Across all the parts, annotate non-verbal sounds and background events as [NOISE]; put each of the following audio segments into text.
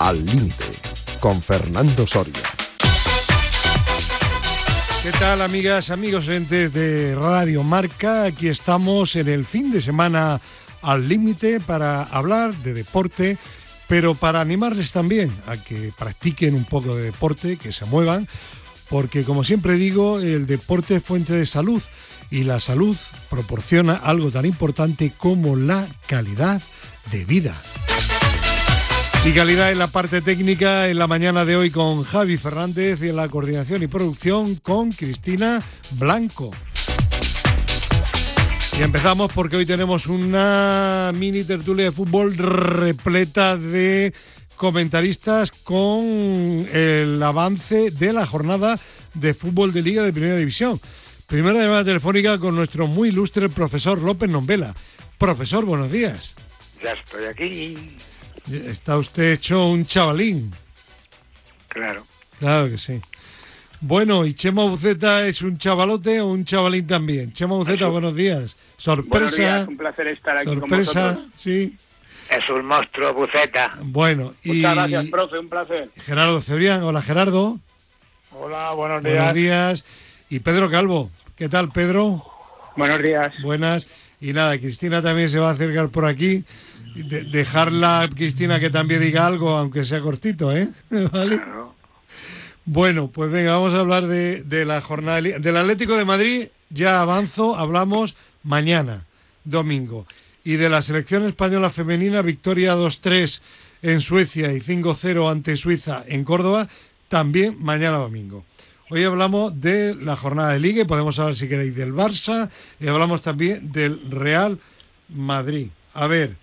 Al límite, con Fernando Soria. ¿Qué tal amigas, amigos entes de Radio Marca? Aquí estamos en el fin de semana al límite para hablar de deporte, pero para animarles también a que practiquen un poco de deporte, que se muevan, porque como siempre digo, el deporte es fuente de salud y la salud proporciona algo tan importante como la calidad de vida. Y calidad en la parte técnica en la mañana de hoy con Javi Fernández y en la coordinación y producción con Cristina Blanco. Y empezamos porque hoy tenemos una mini tertulia de fútbol repleta de comentaristas con el avance de la jornada de fútbol de Liga de Primera División. Primera llamada telefónica con nuestro muy ilustre profesor López Nombela. Profesor, buenos días. Ya estoy aquí. Está usted hecho un chavalín. Claro. Claro que sí. Bueno, ¿y Chema Buceta es un chavalote o un chavalín también? Chema Buceta, buenos días. Sorpresa. Buenos días, un placer estar aquí sorpresa, con vosotros. sí. Es un monstruo, Buceta. Bueno, y Muchas gracias, profe, un placer. Gerardo Cebrián. Hola, Gerardo. Hola, buenos días. Buenos días. Y Pedro Calvo. ¿Qué tal, Pedro? Buenos días. Buenas. Y nada, Cristina también se va a acercar por aquí. De- dejarla, Cristina, que también diga algo, aunque sea cortito, ¿eh? [LAUGHS] ¿Vale? Claro. Bueno, pues venga, vamos a hablar de, de la jornada del Atlético de Madrid. Ya avanzo, hablamos mañana, domingo. Y de la selección española femenina, victoria 2-3 en Suecia y 5-0 ante Suiza en Córdoba, también mañana domingo. Hoy hablamos de la jornada de liga y podemos hablar si queréis del Barça y hablamos también del Real Madrid. A ver,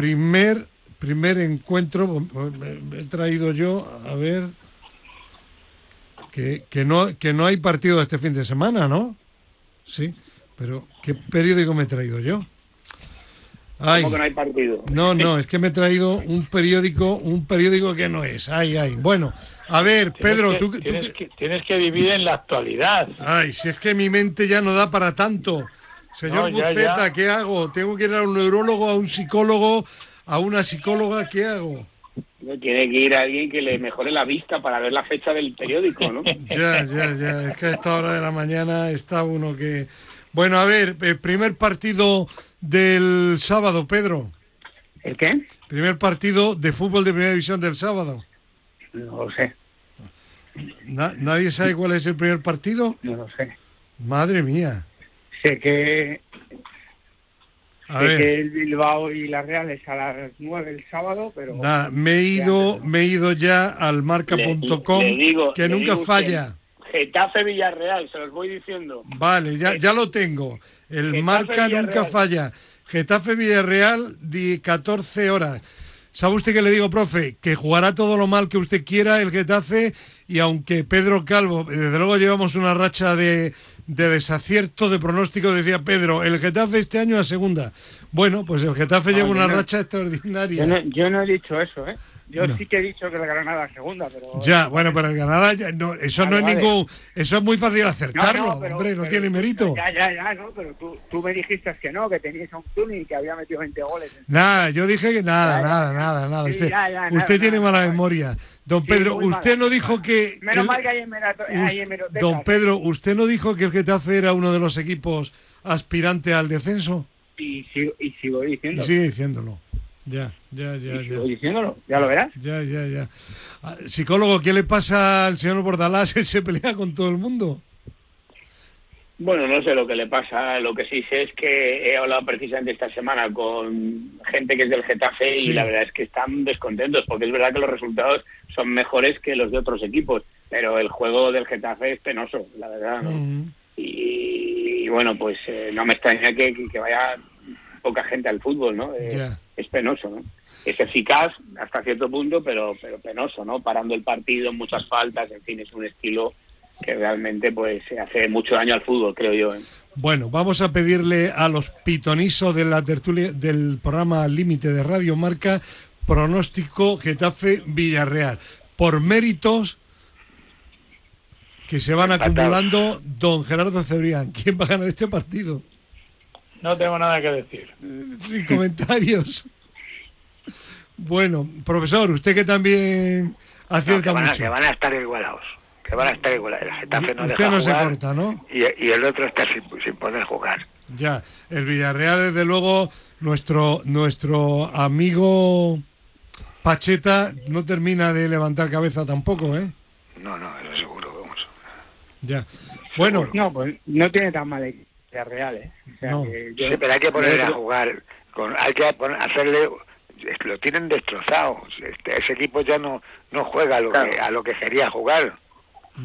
primer primer encuentro he traído yo, a ver, que, que no que no hay partido este fin de semana, ¿no? Sí, pero ¿qué periódico me he traído yo? Ay, ¿Cómo que no hay partido? no, no, es que me he traído un periódico, un periódico que no es. Ay, ay. Bueno, a ver, Pedro, Tienes tú, que, tú- tienes, que, tienes que vivir en la actualidad. Ay, si es que mi mente ya no da para tanto. Señor No, ya, Buceta, ya. ¿qué hago? ¿Tengo que ir a un neurólogo, a un psicólogo, a una psicóloga? ¿Qué hago? No, Tiene que ir alguien que le mejore la vista para ver la fecha del periódico, ¿no? [LAUGHS] Ya, ya, ya. Es que a esta hora de la mañana está uno que... Bueno, a ver, el primer partido del sábado, Pedro. ¿El qué? Primer partido de fútbol de primera división del sábado. No lo sé, Na- ¿Nadie sabe cuál es el primer partido? no lo sé. Madre mía. Sé que, A sé ver. que el Bilbao y la Real es a las 9 el sábado, pero... Nada, me he ido, me he ido ya al marca.com, que nunca digo falla. Getafe Villarreal, se los voy diciendo. Vale, ya, ya lo tengo. El Getafe, marca nunca falla. Getafe Villarreal, di 14 horas. ¿Sabe usted qué le digo, profe? Que jugará todo lo mal que usted quiera el Getafe y aunque Pedro Calvo, desde luego llevamos una racha de, de desacierto de pronóstico, decía Pedro, el Getafe este año a segunda. Bueno, pues el Getafe No, lleva una no- racha extraordinaria. Yo no, yo no he dicho eso, ¿eh? Yo sí que he dicho que el Granada segunda, pero... Ya, bueno, pero el Granada, ya- no, eso Vale, no es vale. ningún, eso es muy fácil acertarlo, pero- hombre, no pero- tiene mérito. Ya, ya, ya, no, pero tú, tú me dijiste que no, que tenías a un Tuni que había metido 20 goles. Nada, yo dije que nada, Ya, nada, nada, nada. Sí, Usted, ya, tiene mala memoria. Don Pedro, usted no dijo que... Menos el- mal que hay, hemerotecas. Don Pedro, ¿usted no dijo que el Getafe era uno de los equipos aspirante al descenso? Y sigo, y sigo Y diciéndolo. sigue diciéndolo. Ya, ya, ya, y sigo ya. diciéndolo, ya lo verás. Ya, ya, ya. Ah, Psicólogo, ¿qué le pasa al señor Bordalás? [LAUGHS] Él se pelea con todo el mundo. Bueno, no sé lo que le pasa. Lo que sí sé es que he hablado precisamente esta semana con gente que es del Getafe Sí. y la verdad es que están descontentos porque es verdad que los resultados son mejores que los de otros equipos, pero el juego del Getafe es penoso, la verdad. ¿no? Y, y bueno, pues eh, no me extraña que, que- vaya poca gente al fútbol, ¿no? Eh. Es penoso, ¿no? Es eficaz hasta cierto punto, pero, pero penoso, ¿no? Parando el partido, muchas faltas, en fin, es un estilo que realmente pues hace mucho daño al fútbol, creo yo. ¿eh? Bueno, vamos a pedirle a los pitonisos de la tertulia del programa Límite de Radio Marca pronóstico Getafe Villarreal. Por méritos que se van Empatados. acumulando, don Gerardo Cebrián, ¿quién va a ganar este partido? No tengo nada que decir. Eh, Sin comentarios. Bueno, profesor, usted que también acierta No, que, van a, mucho. que van a estar igualados. Que van a estar igualados. El Getafe no deja no se jugar corta, ¿no? y, y el otro está sin, sin poder jugar. Ya, el Villarreal, desde luego, nuestro, nuestro amigo Pacheta no termina de levantar cabeza tampoco, ¿eh? No, no, eso seguro, vamos. Ya. Bueno, No, pues no tiene tan mala idea real, ¿eh? O sea, No. que yo- Sí, pero hay que ponerle a jugar. Con, hay que poner- hacerle. Lo tienen destrozado. Este, ese equipo ya no no juega a lo, Claro. que, a lo que quería jugar.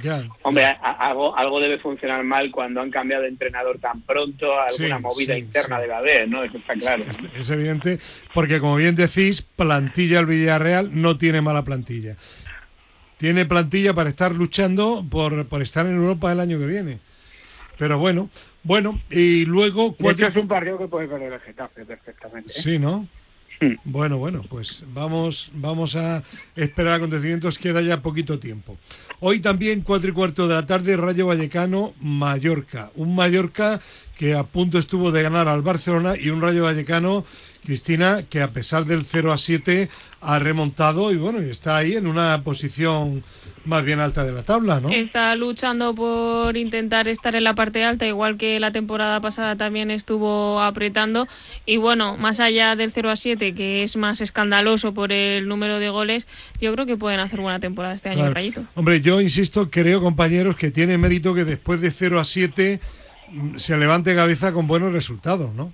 Ya. Hombre, a- a- algo, algo debe funcionar mal cuando han cambiado de entrenador tan pronto, alguna Sí, movida sí, interna sí. debe haber, ¿no? Eso está claro. Es evidente, porque como bien decís, plantilla el Villarreal no tiene mala plantilla. Tiene plantilla para estar luchando por, por estar en Europa el año que viene. Pero bueno, bueno, y luego... De cuatro- hecho, es un partido que puede perder el Getafe perfectamente. ¿eh? Sí, ¿no? [LAUGHS] Bueno, bueno, pues vamos, vamos a esperar acontecimientos, queda ya poquito tiempo. Hoy también, cuatro y cuarto de la tarde, Rayo Vallecano, Mallorca. Un Mallorca que a punto estuvo de ganar al Barcelona y un Rayo Vallecano, Cristina, que a pesar del 0 a 7 ha remontado y bueno, y está ahí en una posición más bien alta de la tabla, ¿no? Está luchando por intentar estar en la parte alta, igual que la temporada pasada también estuvo apretando. Y bueno, más allá del 0 a 7, que es más escandaloso por el número de goles, yo creo que pueden hacer buena temporada este año, Claro. Rayito. Hombre, yo insisto, creo, compañeros, que tiene mérito que después de 0 a 7 mm, se levante cabeza con buenos resultados, ¿no?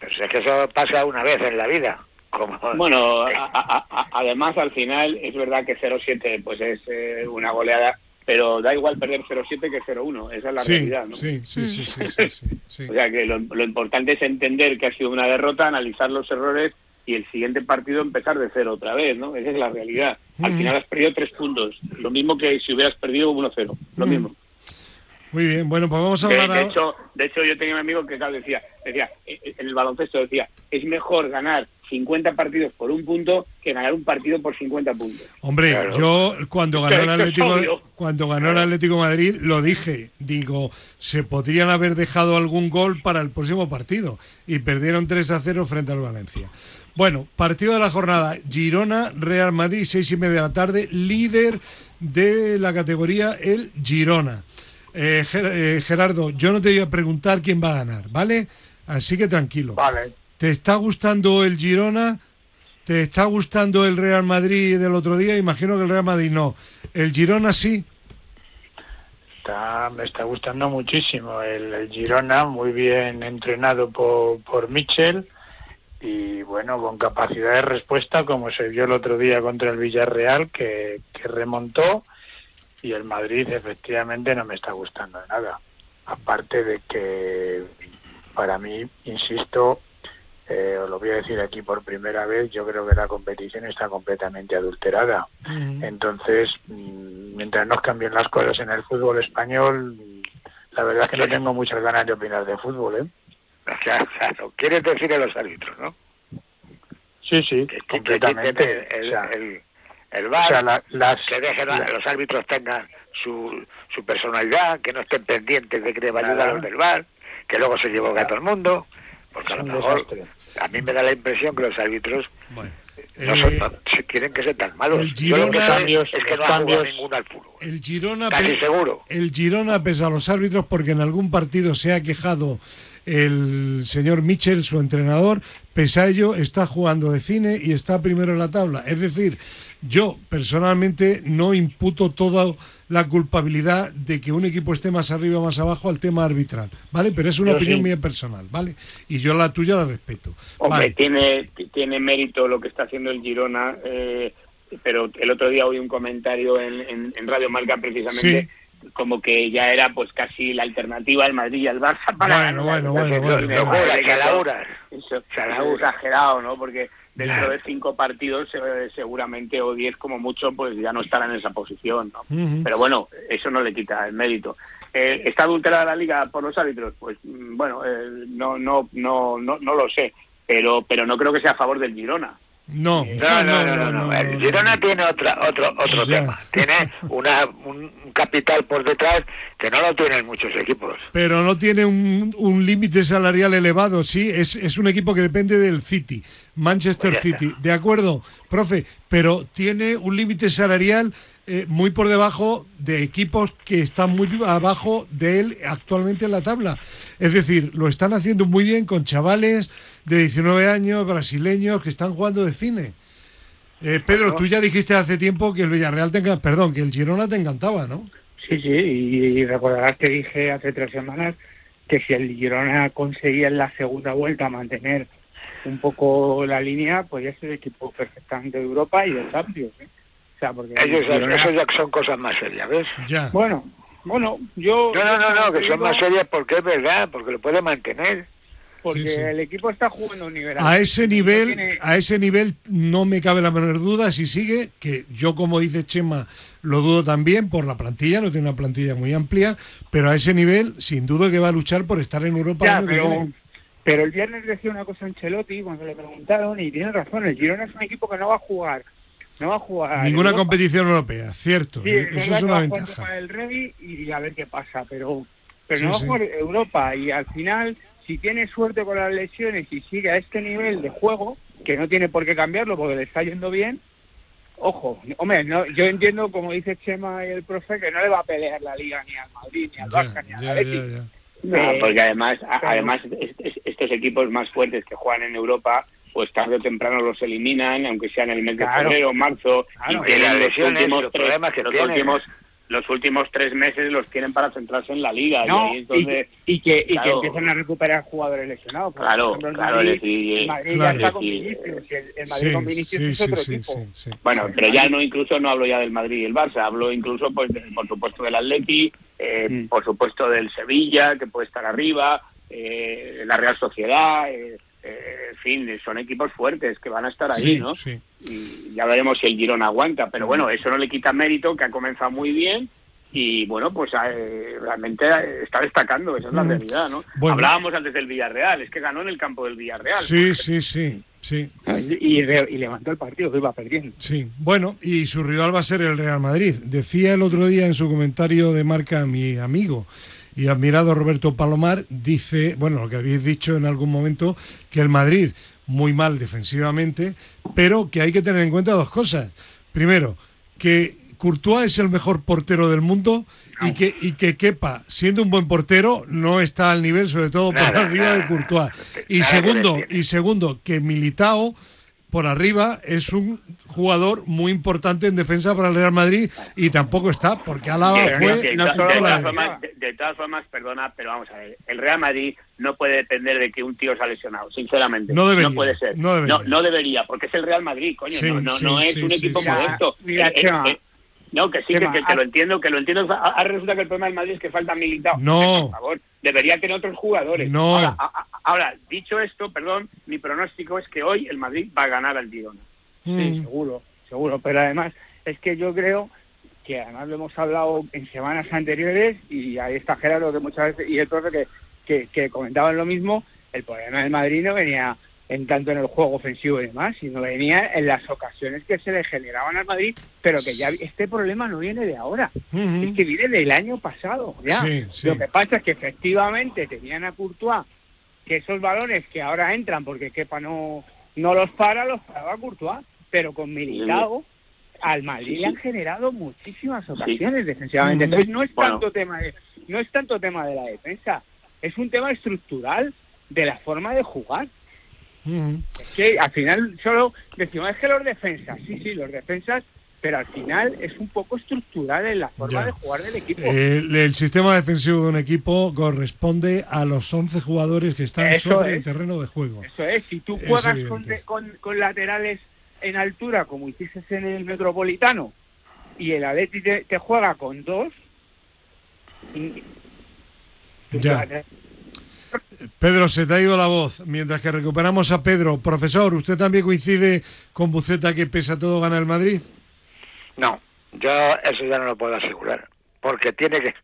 Pero si es que eso pasa una vez en la vida. Como, [LAUGHS] Bueno, a- a- a- además al final es verdad que 0-7 pues es eh, una goleada, pero da igual perder 0-7 que 0-1, esa es la sí, realidad, ¿no? sí, sí, sí, sí, sí, [LAUGHS] sí, sí. O sea que lo, lo importante es entender que ha sido una derrota, analizar los errores y el siguiente partido empezar de cero otra vez, ¿no? Esa es la realidad. Al Ujú. final has perdido tres puntos, lo mismo que si hubieras perdido 1-0, lo Ujú. mismo. Muy bien, bueno, pues vamos a hablar de hecho, de hecho, yo tenía un amigo que claro, decía, decía, eh, eh, en el baloncesto decía, es mejor ganar 50 partidos por un punto que ganar un partido por 50 puntos. Hombre, Claro. yo cuando ganó el Atlético, cuando ganó el Atlético de Madrid lo dije, digo, se podrían haber dejado algún gol para el próximo partido y perdieron 3 a 0 frente al Valencia. Bueno, partido de la jornada, Girona, Real Madrid, seis y media de la tarde, líder de la categoría el Girona. Eh, Ger- eh, Gerardo, yo no te voy a preguntar quién va a ganar, ¿vale? Así que tranquilo. Vale. ¿Te está gustando el Girona? ¿Te está gustando el Real Madrid del otro día? Imagino que el Real Madrid no. ¿El Girona sí? Está, me está gustando muchísimo el, el Girona, muy bien entrenado por, por Michel y bueno, con capacidad de respuesta como se vio el otro día contra el Villarreal que, que remontó y el Madrid efectivamente no me está gustando de nada. Aparte de que para mí, insisto, eh, os lo voy a decir aquí por primera vez, yo creo que la competición está completamente adulterada. Entonces, mm, mientras no cambien las cosas en el fútbol español, la verdad es que no tengo muchas ganas de opinar de fútbol, ¿eh? O sea, claro, quieres decir a los árbitros, ¿no? Sí, sí, Que, completamente. quiten el, o sea, el, el o sea, la- las, que dejen a la- los árbitros tengan su, su personalidad, que no estén pendientes de que le va a ayudar a los del VAR, que luego se equivoca a todo el mundo, porque a lo mejor desastre. a mí me da la impresión que los árbitros Bueno, no eh, son tan- si tienen que ser tan malos. el Yo lo que Girona- Cambios- es que no cambios- ninguno al fútbol. el Girona, Casi seguro. el Girona pese a los árbitros porque en algún partido se ha quejado el señor Michel, su entrenador, pese a ello está jugando de cine y está primero en la tabla. Es decir, yo personalmente no imputo toda la culpabilidad de que un equipo esté más arriba o más abajo al tema arbitral, ¿vale? Pero es una opinión sí. mía personal, ¿vale? Y yo la tuya la respeto. Hombre, Vale. tiene, tiene mérito lo que está haciendo el Girona, eh, pero el otro día oí un comentario en, en- en Radio Marca precisamente como que ya era pues casi la alternativa al Madrid y al Barça para Bueno, ganar. bueno, bueno, bueno. Eso, exagerado, ¿no? Porque dentro de cinco partidos eh, seguramente o diez como mucho pues ya no estarán en esa posición, ¿no? Ujú. Pero bueno, eso no le quita el mérito. Eh, ¿Está adulterada la liga por los árbitros? Pues mm, bueno, eh, no, no, no, no, no lo sé, pero, pero no creo que sea a favor del Girona. No, no, no, no, no, El Girona tiene otra, otro, otro tema. Tiene una, un capital por detrás que no lo tienen muchos equipos. Pero no tiene un, un límite salarial elevado, sí. Es, es un equipo que depende del City, Manchester Pues City. De acuerdo, profe, pero tiene un límite salarial eh, muy por debajo de equipos que están muy abajo de él actualmente en la tabla. Es decir, lo están haciendo muy bien con chavales de 19 años, brasileños, que están jugando de cine. Eh, Pedro, tú ya dijiste hace tiempo que el Villarreal te perdón, que el Girona te encantaba, ¿no? Sí, sí, y recordarás que dije hace tres semanas que si el Girona conseguía en la segunda vuelta mantener un poco la línea, podía ser equipo perfectamente de Europa y de Champions. ¿eh? O sea, porque el Ellos, Girona- eso ya son cosas más serias, ¿ves? Ya. Bueno, bueno, yo... No, no, no, no, que son más serias porque es verdad, porque lo puede mantener. Porque Sí, sí. el equipo está jugando a un nivel... A alto. ese nivel, Tiene- a ese nivel no me cabe la menor duda si sigue, que yo como dice Chema lo dudo también por la plantilla, no tiene una plantilla muy amplia, pero a ese nivel sin duda que va a luchar por estar en Europa el Ya, pero, el viernes decía una cosa Ancelotti cuando le preguntaron y tiene razón, el Girona es un equipo que no va a jugar, no va a jugar Ninguna Europa. competición europea, cierto, Sí, eh, es eso es una a ventaja. Del Rey y a ver qué pasa, pero pero no va a jugar Europa y al final si tiene suerte con las lesiones y sigue a este nivel de juego, que no tiene por qué cambiarlo porque le está yendo bien, ojo, hombre, no, yo entiendo como dice Chema y el profe que no le va a pelear la Liga ni al Madrid ni al Barça ni al ya, ya. No, Eh, porque además, a- además es- es- estos equipos más fuertes que juegan en Europa, pues tarde o temprano los eliminan, aunque sea en el mes de Claro. febrero o marzo, Claro. y Y tienen las los lesiones, últimos los tres, problemas que los tienen. últimos los últimos tres meses los tienen para centrarse en la liga No, y ahí entonces y, y que, y claro. que empiezan a recuperar jugadores lesionados. Por Claro, ejemplo, el claro, Madrid, el Madrid claro. ya está con Sí, Vinicius, y el, el Madrid Sí, con Vinicius sí, es sí, otro sí, equipo. sí, sí. Bueno, pero ya no incluso no hablo ya del Madrid y el Barça, hablo incluso pues de- por supuesto del Atleti, eh, Mm. por supuesto del Sevilla que puede estar arriba, eh, la Real Sociedad, eh, eh, en fin, son equipos fuertes que van a estar ahí, Sí, ¿no? sí. Y ya veremos si el Girona aguanta, pero bueno, eso no le quita mérito que ha comenzado muy bien y bueno, pues eh, realmente eh, está destacando, esa es la realidad, ¿no? Bueno. Hablábamos antes del Villarreal, es que ganó en el campo del Villarreal. Sí, sí, sí, sí. Y, y re- y levantó el partido que iba perdiendo. Sí, bueno, y su rival va a ser el Real Madrid. Decía el otro día en su comentario de marca mi amigo y admirado Roberto Palomar, dice, bueno, lo que habéis dicho en algún momento, que el Madrid muy mal defensivamente, pero que hay que tener en cuenta dos cosas. Primero, que Courtois es el mejor portero del mundo y que, y que Kepa, siendo un buen portero, no está al nivel, sobre todo por Nada, arriba de. Courtois. Y segundo, y segundo, que Militao por arriba es un jugador muy importante en defensa para el Real Madrid y tampoco está porque Que- fue que- no de, solo de la todas formas, de, de todas formas, perdona, pero vamos a ver, el Real Madrid no puede depender de que un tío se ha lesionado, sinceramente. No debería, puede ser. no debería. No, no debería, porque es el Real Madrid, coño, Sí, no, no, sí, no es sí, un sí, equipo sí. modesto. No, que sí, que, que- que lo entiendo, que lo entiendo. Ah, Ahora resulta que el problema del Madrid es que falta militado. No. Por favor, debería tener otros jugadores. No. Ahora, a- a- ahora, dicho esto, perdón, mi pronóstico es que hoy el Madrid va a ganar al Girona. Sí, Mm. seguro, seguro. Pero además es que yo creo que además lo hemos hablado en semanas anteriores y ahí está Gerardo que muchas veces y el profe que, que, que comentaban lo mismo. El problema del Madrid no venía en tanto en el juego ofensivo y demás, sino venía en las ocasiones que se le generaban al Madrid, pero que ya este problema no viene de ahora, es que viene del año pasado, ya. Sí, sí. Lo que pasa es que efectivamente tenían a Courtois que esos balones que ahora entran porque Kepa no, no los para, los paraba Courtois, pero con Militao al Madrid Sí, le han generado muchísimas ocasiones defensivamente. Entonces no es Bueno. tanto tema de, no es tanto tema de la defensa, es un tema estructural de la forma de jugar. Ujú. Es que al final solo decimos es que los defensas, sí, sí, los defensas, pero al final es un poco estructural en la forma Ya. de jugar del equipo. El, el sistema defensivo de un equipo corresponde a los 11 jugadores que están Eso sobre es. el terreno de juego. Eso es, si tú Es juegas con, de- con, con laterales en altura como hiciste en el Metropolitano y el Atleti te, te juega con dos, y- Ya. Pedro, se te ha ido la voz. Mientras que recuperamos a Pedro. Profesor, ¿usted también coincide con Buceta que pese a todo gana el Madrid? No, yo eso ya no lo puedo asegurar, porque tiene que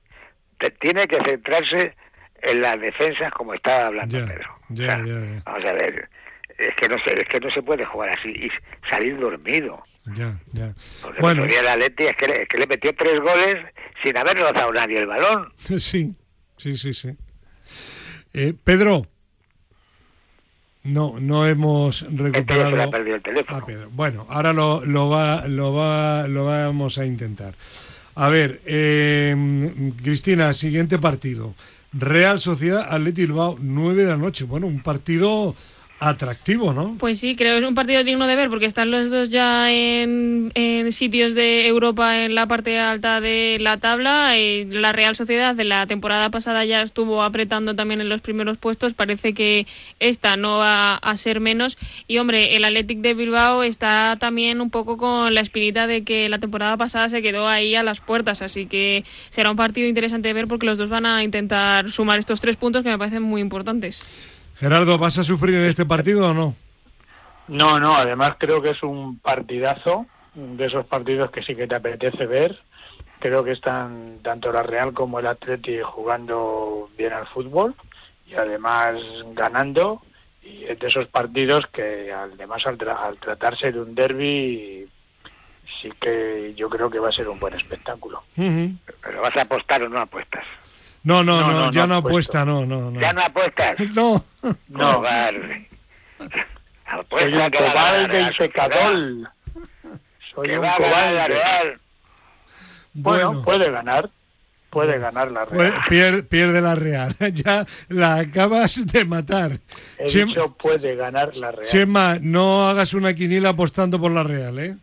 te- tiene que centrarse en las defensas como estaba hablando Ya, Pedro. ya, O sea, ya, ya. Vamos a ver, es que no se, es que no se puede jugar así y salir dormido. Ya, ya. Porque Bueno, el Atleti es que, le, es que le metió tres goles sin haber rozado nadie el balón. [LAUGHS] sí, sí, sí, sí. Eh, Pedro, no, no hemos recuperado ha perdido el teléfono. a Pedro. Bueno, ahora lo, lo va, lo va, lo vamos a intentar. A ver, eh, Cristina, siguiente partido. Real Sociedad Atleti Bilbao, 9 de la noche. Bueno, un partido atractivo, ¿no? Pues sí, creo que es un partido digno de ver porque están los dos ya en, en sitios de Europa en la parte alta de la tabla. Y la Real Sociedad de la temporada pasada ya estuvo apretando también en los primeros puestos. Parece que esta no va a ser menos. Y hombre, el Athletic de Bilbao está también un poco con la espinita de que la temporada pasada se quedó ahí a las puertas. Así que será un partido interesante de ver porque los dos van a intentar sumar estos tres puntos que me parecen muy importantes. Gerardo, ¿vas a sufrir en este partido o no? No, no, además creo que es un partidazo, de esos partidos que sí que te apetece ver. Creo que están tanto la Real como el Atleti jugando bien al fútbol y además ganando. Y es de esos partidos que además al, tra- al tratarse de un derby sí que yo creo que va a ser un buen espectáculo. Pero vas a apostar o no apuestas. No, no, no, No, no, ya no no apuesto. apuesta, no, no, no. ¿Ya no apuestas? [LAUGHS] No. No, Cobarde. soy Apuesta un cobarde Real y pecador. Soy Que un cobarde. Real. Bueno, puede ganar, puede ganar la Pues Real. pierde, pierde la Real. [LAUGHS] ya la acabas de matar. He Chem- dicho puede ganar la Real. Chema, no hagas una quiniela apostando por la Real, ¿eh?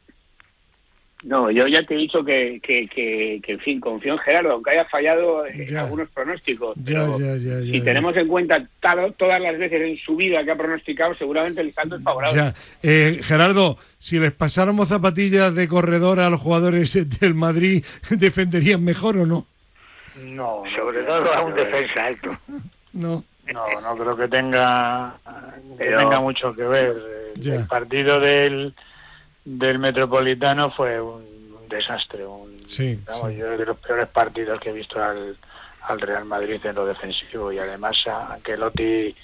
No, yo ya te he dicho que, que, que, que, en fin, confío en Gerardo, aunque haya fallado en Ya. algunos pronósticos. Ya, pero ya, ya, ya, si ya. tenemos en cuenta tal- todas las veces en su vida que ha pronosticado, seguramente el saldo es favorable. Ya. Eh, Gerardo, si les pasáramos zapatillas de corredor a los jugadores [LAUGHS] del Madrid, ¿defenderían mejor o no? No, Sobre todo a un defensa alto. No. No, no creo que tenga que Pero- tenga mucho que ver. El partido del del Metropolitano fue un, desastre, un, Sí, vamos, sí. yo de los peores partidos que he visto al, al Real Madrid en lo defensivo y además a Ancelotti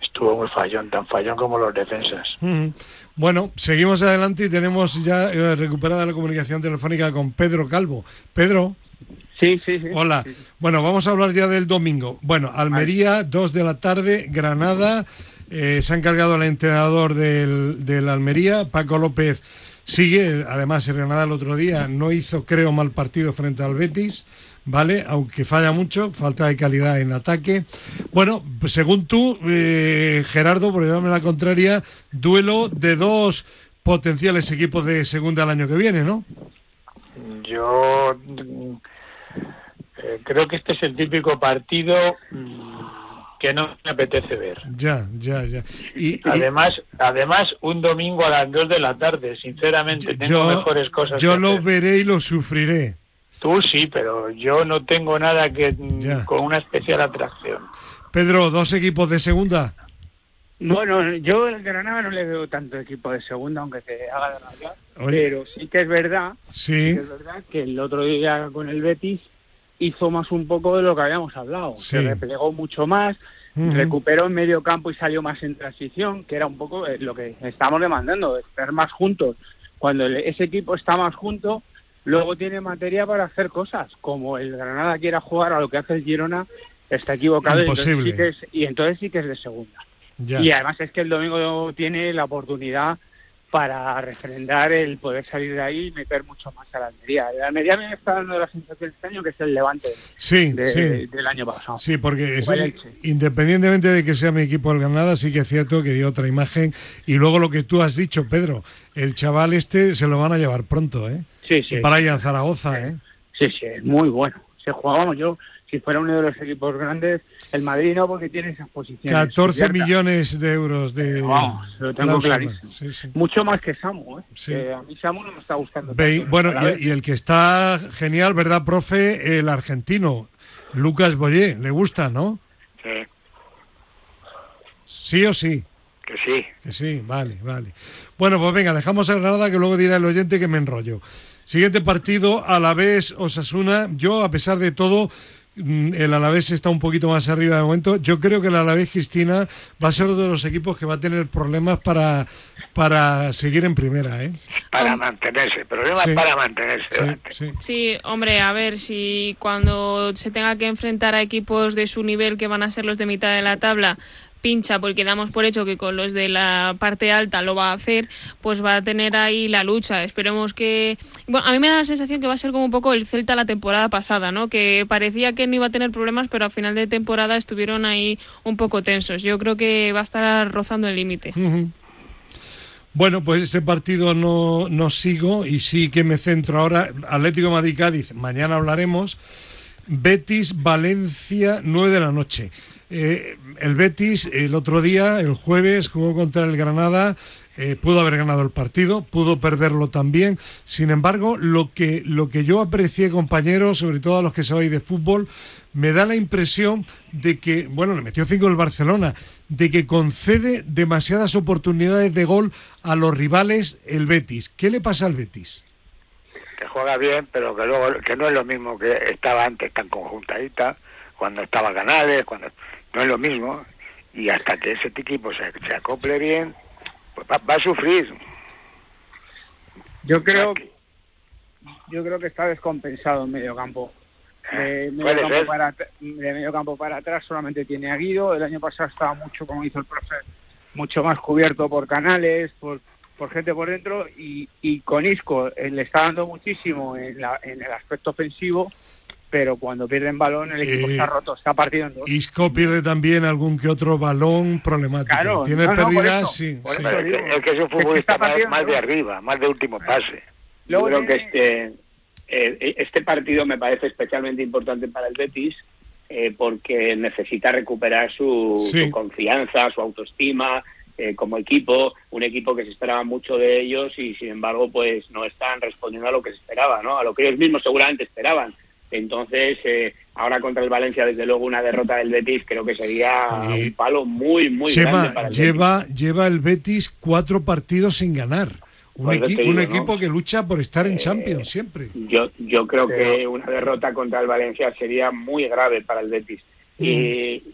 estuvo muy fallón, tan fallón como los defensas. Ujú. Bueno, seguimos adelante y tenemos ya eh, recuperada la comunicación telefónica con Pedro Calvo. Pedro, Sí, sí, sí. hola. Bueno, vamos a hablar ya del domingo. Bueno, Almería, 2 de la tarde, Granada. Eh, se ha encargado el entrenador del, Almería, Paco López. Sigue, además el Granada el otro día no hizo, creo, mal partido frente al Betis, ¿vale? Aunque falla mucho, falta de calidad en ataque. Bueno, pues según tú, eh, Gerardo, por llevarme la contraria, duelo de dos potenciales equipos de segunda el año que viene, ¿no? Yo mm, eh, creo que este es el típico partido mm, que no me apetece ver. Ya, ya, ya. Y, y- Además, además un domingo a las 2 de la tarde, sinceramente, tengo mejores cosas yo que lo hacer. veré y lo sufriré. Tú sí, pero yo no tengo nada que Ya. con una especial atracción. Pedro, dos equipos de segunda. Bueno, yo el Granada no le veo tanto equipo de segunda, aunque te haga de rabia, pero sí que es verdad, Sí, sí que es verdad que el otro día con el Betis hizo más un poco de lo que habíamos hablado. Se replegó mucho más, recuperó en medio campo y salió más en transición, que era un poco eh, lo que estamos demandando, estar más juntos. Cuando ese equipo está más junto, luego tiene materia para hacer cosas. Como el Granada quiera jugar a lo que hace el Girona, está equivocado y entonces, Imposible. sí que es, y entonces sí que es de segunda. ya. Y además es que el domingo tiene la oportunidad para refrendar el poder salir de ahí y meter mucho más a la Almería. La Almería me está dando la sensación este año que es el levante Sí, de- sí. del año pasado. Sí, porque es- independientemente de que sea mi equipo el Granada, sí que es cierto que dio otra imagen. Y luego lo que tú has dicho, Pedro, el chaval este se lo van a llevar pronto, ¿eh? Sí, sí. Brian Zaragoza, ¿eh? Sí, sí, es muy bueno. Se jugábamos yo, si fuera uno de los equipos grandes, el Madrid no, porque tiene esas posiciones. 14 cubiertas. millones de euros de Vamos, lo tengo clarísimo. Sí, sí. Mucho más que Samu, ¿eh? Sí. Que a mí Samu no me está gustando. Ve- tanto, bueno, y, y el que está genial, ¿verdad, profe? El argentino, Lucas Boyé, le gusta, ¿no? Sí, Sí o sí. que sí. Que sí, vale, vale. Bueno, pues venga, dejamos a Granada que luego dirá el oyente que me enrollo. Siguiente partido, a la vez Osasuna. Yo, a pesar de todo, el Alavés está un poquito más arriba de momento. Yo creo que el Alavés, Cristina, va a ser uno de los equipos que va a tener problemas para, para seguir en primera. ¿eh? Para mantenerse, el problema es para mantenerse. Sí, sí, hombre, a ver, si cuando se tenga que enfrentar a equipos de su nivel, que van a ser los de mitad de la tabla, pincha porque damos por hecho que con los de la parte alta lo va a hacer, pues va a tener ahí la lucha. Esperemos que... Bueno, a mí me da la sensación que va a ser como un poco el Celta la temporada pasada, ¿no? Que parecía que no iba a tener problemas, pero a final de temporada estuvieron ahí un poco tensos. Yo creo que va a estar rozando el límite. Bueno, pues ese partido no, no sigo y sí que me centro ahora. Atlético Madrid-Cádiz, mañana hablaremos. Betis, Valencia, 9 de la noche. Eh, el Betis el otro día, el jueves, jugó contra el Granada. Eh, pudo haber ganado el partido, pudo perderlo también. Sin embargo, lo que, lo que yo aprecié, compañeros, sobre todo a los que sabéis de fútbol, me da la impresión de que, bueno, le metió cinco el Barcelona, de que concede demasiadas oportunidades de gol a los rivales el Betis. ¿Qué le pasa al Betis? Que juega bien, pero que luego que no es lo mismo que estaba antes tan conjuntadita, cuando estaba Canales, cuando no es lo mismo y hasta que ese equipo se, se acople bien, pues va, a sufrir. Yo creo, yo creo que está descompensado en medio campo. De medio, campo para, de medio campo para atrás solamente tiene a Guido. El año pasado estaba mucho, como hizo el profe, mucho más cubierto por canales, por, por gente por dentro. Y, y con Isco eh, le está dando muchísimo en, la, en el aspecto ofensivo pero cuando pierden balón el equipo está eh, roto, está partido en dos. Isco pierde también algún que otro balón problemático. Tiene pérdidas, sí. Es, que, es un futbolista más, de arriba, más de último pase. Yo creo que este, eh, este partido me parece especialmente importante para el Betis eh, porque necesita recuperar su, confianza, su autoestima, como equipo, un equipo que se esperaba mucho de ellos y sin embargo pues no están respondiendo a lo que se esperaba, ¿no? A lo que ellos mismos seguramente esperaban. Entonces, eh, ahora contra el Valencia, desde luego, una derrota del Betis creo que sería un palo muy, muy grande para el lleva, Betis. Lleva el Betis cuatro partidos sin ganar. Un, equipo que lucha por estar en eh, Champions siempre. Yo, yo creo que una derrota contra el Valencia sería muy grave para el Betis. Mm.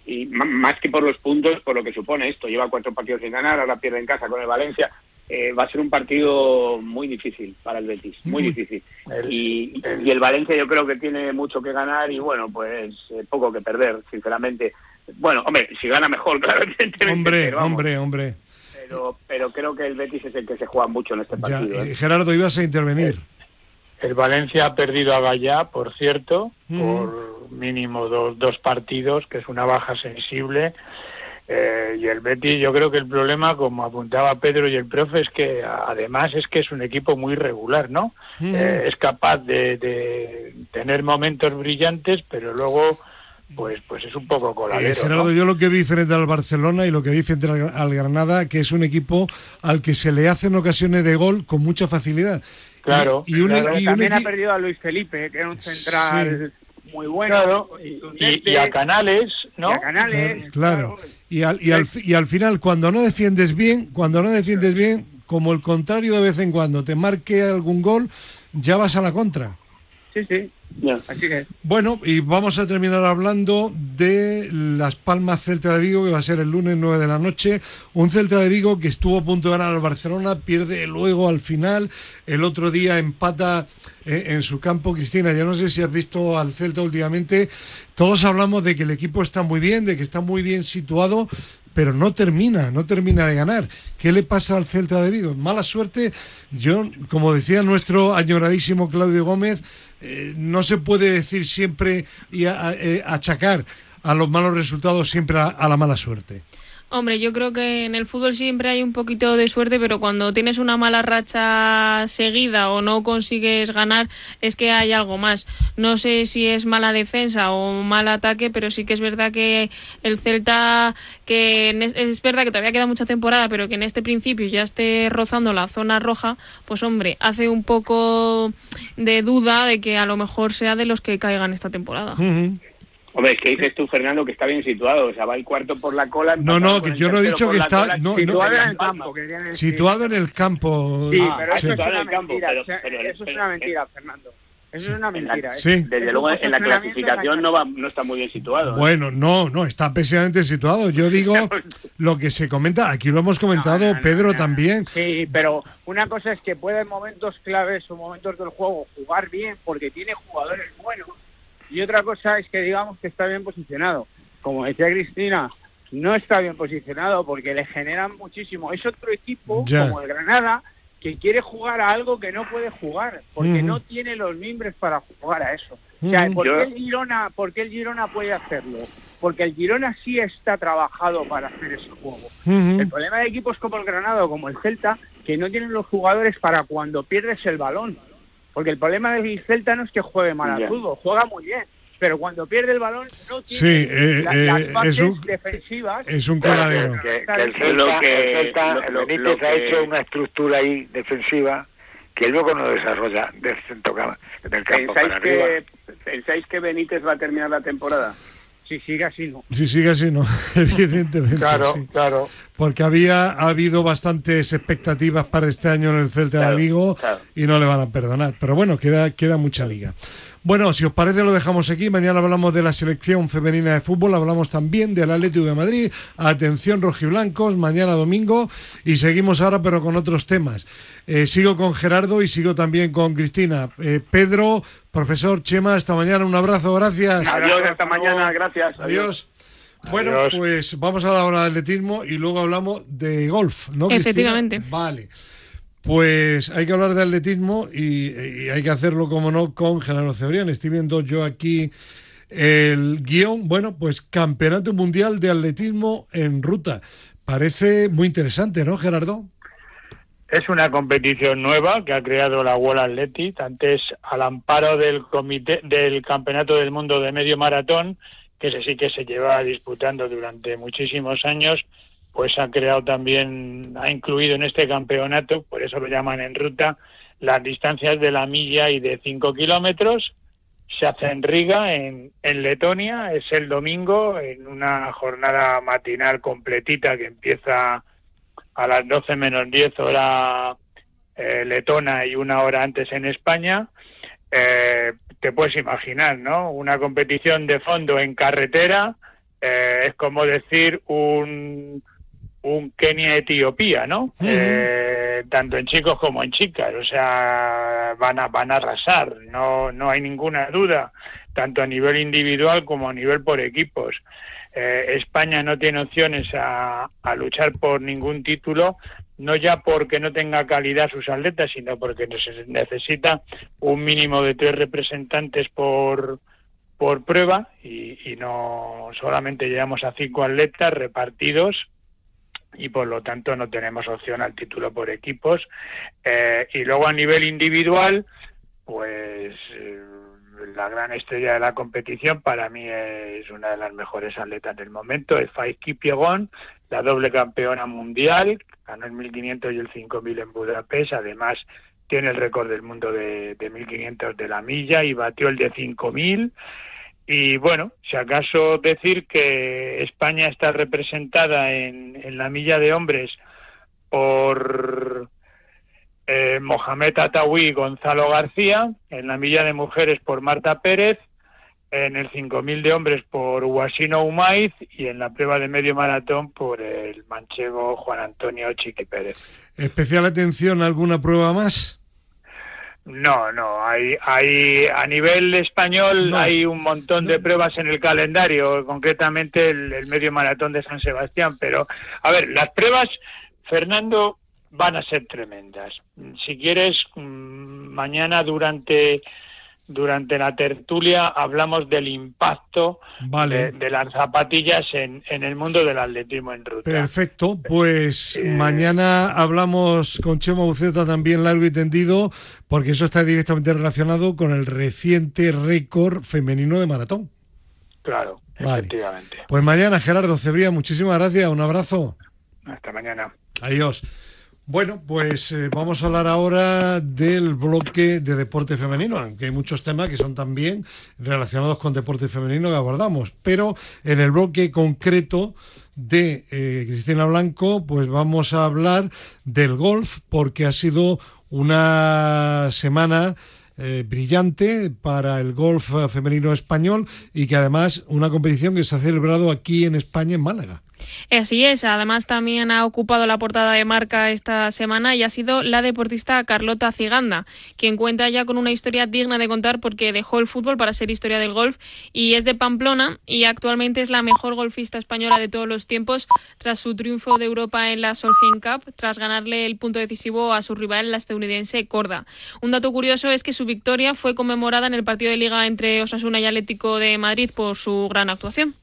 Y, más que por los puntos, por lo que supone esto. Lleva cuatro partidos sin ganar, ahora pierde en casa con el Valencia. Eh, va a ser un partido muy difícil para el Betis, muy difícil. y, el Valencia yo creo que tiene mucho que ganar y bueno, pues eh, poco que perder, sinceramente. Bueno, hombre, si gana mejor, [LAUGHS] claro. Hombre, hombre, hombre. Pero, pero creo que el Betis es el que se juega mucho en este partido. ¿eh? Gerardo, ibas a intervenir. El, Valencia ha perdido a Gallá, por cierto, por mínimo dos, dos partidos, que es una baja sensible. Eh, y el Betis, yo creo que el problema, como apuntaba Pedro y el profe, es que además es que es un equipo muy regular, ¿no? Eh, es capaz de, tener momentos brillantes, pero luego, pues, pues es un poco coladero. Eh, Gerardo, yo lo que vi frente al Barcelona y lo que vi frente al, Granada, que es un equipo al que se le hacen ocasiones de gol con mucha facilidad. Claro, y, también ha perdido a Luis Felipe, que era un central muy bueno. y, a Canales, ¿no? a Canales, claro. Y, al, y, al, y al final, cuando no defiendes bien, cuando no defiendes bien, como el contrario de vez en cuando te marque algún gol, ya vas a la contra. Sí, sí. Así que... Bueno, y vamos a terminar hablando de Las Palmas Celta de Vigo, que va a ser el lunes 9 de la noche. Un Celta de Vigo que estuvo a punto de ganar al Barcelona, pierde luego al final. El otro día empata eh, en su campo. Cristina, yo no sé si has visto al Celta últimamente. Todos hablamos de que el equipo está muy bien, de que está muy bien situado, pero no termina, no termina de ganar. ¿Qué le pasa al Celta de Vigo? Mala suerte. Yo, como decía nuestro añoradísimo Claudio Gómez, eh, no se puede decir siempre y eh, achacar a los malos resultados siempre a la mala suerte. Hombre, yo creo que en el fútbol siempre hay un poquito de suerte, pero cuando tienes una mala racha seguida o no consigues ganar, es que hay algo más. No sé si es mala defensa o mal ataque, pero sí que es verdad que el Celta, que es verdad que todavía queda mucha temporada, pero que en este principio ya esté rozando la zona roja, pues hombre, hace un poco de duda de que a lo mejor sea de los que caigan esta temporada. Hombre, es que dices tú, Fernando, que está bien situado. O sea, va el cuarto por la cola. No, no, que yo no he dicho que está. No, situado en el campo. Situado en el campo. Sí, pero eso, es una mentira, eso es una mentira, Fernando. Eso es una mentira. ¿eh? Sí. Desde luego en la clasificación no, va, no está muy bien situado. ¿eh? Bueno, no, no, está pésimamente situado. Yo [LAUGHS] digo lo que se comenta, aquí lo hemos comentado No, no, no, Pedro no. también. Sí, pero una cosa es que puede en momentos claves o momentos del juego jugar bien porque tiene jugadores buenos y otra cosa es que digamos que está bien posicionado. Como decía Cristina, no está bien posicionado porque le generan muchísimo. Es otro equipo como el Granada que quiere jugar a algo que no puede jugar porque no tiene los mimbres para jugar a eso. O sea. ¿por qué el Girona, por qué el Girona puede hacerlo? Porque el Girona sí está trabajado para hacer ese juego. El problema de equipos como el Granada o como el Celta, que no tienen los jugadores para cuando pierdes el balón. Porque el problema del Celta no es que juegue mal al fútbol, juega muy bien. Pero cuando pierde el balón no tiene Sí, eh, la- eh, las bases es un- defensivas. Es un Claro, coladero. que, que el Lo Celta, que- el Celta, lo- lo- Benítez lo ha hecho una estructura ahí defensiva que luego no desarrolla del centro cam- del campo para ¿Pensáis arriba. que, ¿Pensáis que Benítez va a terminar la temporada? Si sigue así, no. Si sigue así, no, [LAUGHS] evidentemente. Claro, sí. claro. Porque había ha habido bastantes expectativas para este año en el Celta Claro, de Vigo claro. y no le van a perdonar. Pero bueno, queda, queda mucha liga. Bueno, si os parece lo dejamos aquí. Mañana hablamos de la selección femenina de fútbol, hablamos también del Atlético de Madrid. Atención rojiblancos, mañana domingo y seguimos ahora pero con otros temas. Eh, sigo con Gerardo y sigo también con Cristina. Eh, Pedro, profesor Chema, hasta mañana. Un abrazo, gracias. Adiós, hasta mañana, gracias. Adiós. Bueno, Adiós. pues vamos a la hora de atletismo y luego hablamos de golf, ¿no? Cristina? Efectivamente. Vale. Pues hay que hablar de atletismo y, hay que hacerlo, como no, con Genaro Cebrián. Estoy viendo yo aquí el guion. Bueno, pues Campeonato Mundial de Atletismo en Ruta. Parece muy interesante, ¿no, Gerardo? Es una competición nueva que ha creado la World Athletic, antes al amparo del comité del Campeonato del Mundo de Medio Maratón, que ese sí que se lleva disputando durante muchísimos años, pues ha creado también, ha incluido en este campeonato, por eso lo llaman en ruta, las distancias de la milla y de 5 kilómetros. Se hace en Riga, en, en Letonia, es el domingo, en una jornada matinal completita que empieza a las 12 menos 10 hora eh, letona y una hora antes en España. Eh, te puedes imaginar, ¿no? Una competición de fondo en carretera eh, es como decir un, un Kenia-Etiopía, ¿no? Eh, tanto en chicos como en chicas, o sea, van a, van a arrasar, no, no hay ninguna duda, tanto a nivel individual como a nivel por equipos. Eh, España no tiene opciones a, a luchar por ningún título, no ya porque no tenga calidad sus atletas, sino porque neces- necesita un mínimo de tres representantes por, por prueba y, y no solamente llegamos a cinco atletas repartidos y por lo tanto no tenemos opción al título por equipos. Eh, y luego a nivel individual, pues eh, la gran estrella de la competición para mí es una de las mejores atletas del momento, es Faith Kipiegon, la doble campeona mundial, ganó el 1500 y el 5000 en Budapest, además tiene el récord del mundo de, de 1500 de la milla y batió el de 5000 y bueno, si acaso decir que España está representada en, en la milla de hombres por eh, Mohamed Atawi Gonzalo García, en la milla de mujeres por Marta Pérez, en el 5000 de hombres por Guasino Umaiz y en la prueba de medio maratón por el manchego Juan Antonio Chiqui Pérez. Especial atención a alguna prueba más. No, no, hay, hay a nivel español No. hay un montón de pruebas en el calendario, concretamente el, el medio maratón de San Sebastián, pero a ver, las pruebas, Fernando, van a ser tremendas. Si quieres, mm, mañana durante durante la tertulia hablamos del impacto Vale. de, de las zapatillas en, en el mundo del atletismo en ruta. Perfecto, pues Eh, mañana hablamos con Chema Buceta también largo y tendido, porque eso está directamente relacionado con el reciente récord femenino de maratón. Claro, Vale. efectivamente. Pues mañana, Gerardo Cebría, muchísimas gracias, un abrazo. Hasta mañana. Adiós. Bueno, pues eh, vamos a hablar ahora del bloque de deporte femenino, aunque hay muchos temas que son también relacionados con deporte femenino que abordamos, pero en el bloque concreto de eh, Cristina Blanco, pues vamos a hablar del golf, porque ha sido una semana eh, brillante para el golf femenino español y que además una competición que se ha celebrado aquí en España, en Málaga. Así es, además también ha ocupado la portada de marca esta semana y ha sido la deportista Carlota Ciganda, quien cuenta ya con una historia digna de contar porque dejó el fútbol para ser historia del golf y es de Pamplona y actualmente es la mejor golfista española de todos los tiempos tras su triunfo de Europa en la Solheim Cup, tras ganarle el punto decisivo a su rival, la estadounidense Corda. Un dato curioso es que su victoria fue conmemorada en el partido de liga entre Osasuna y Atlético de Madrid por su gran actuación.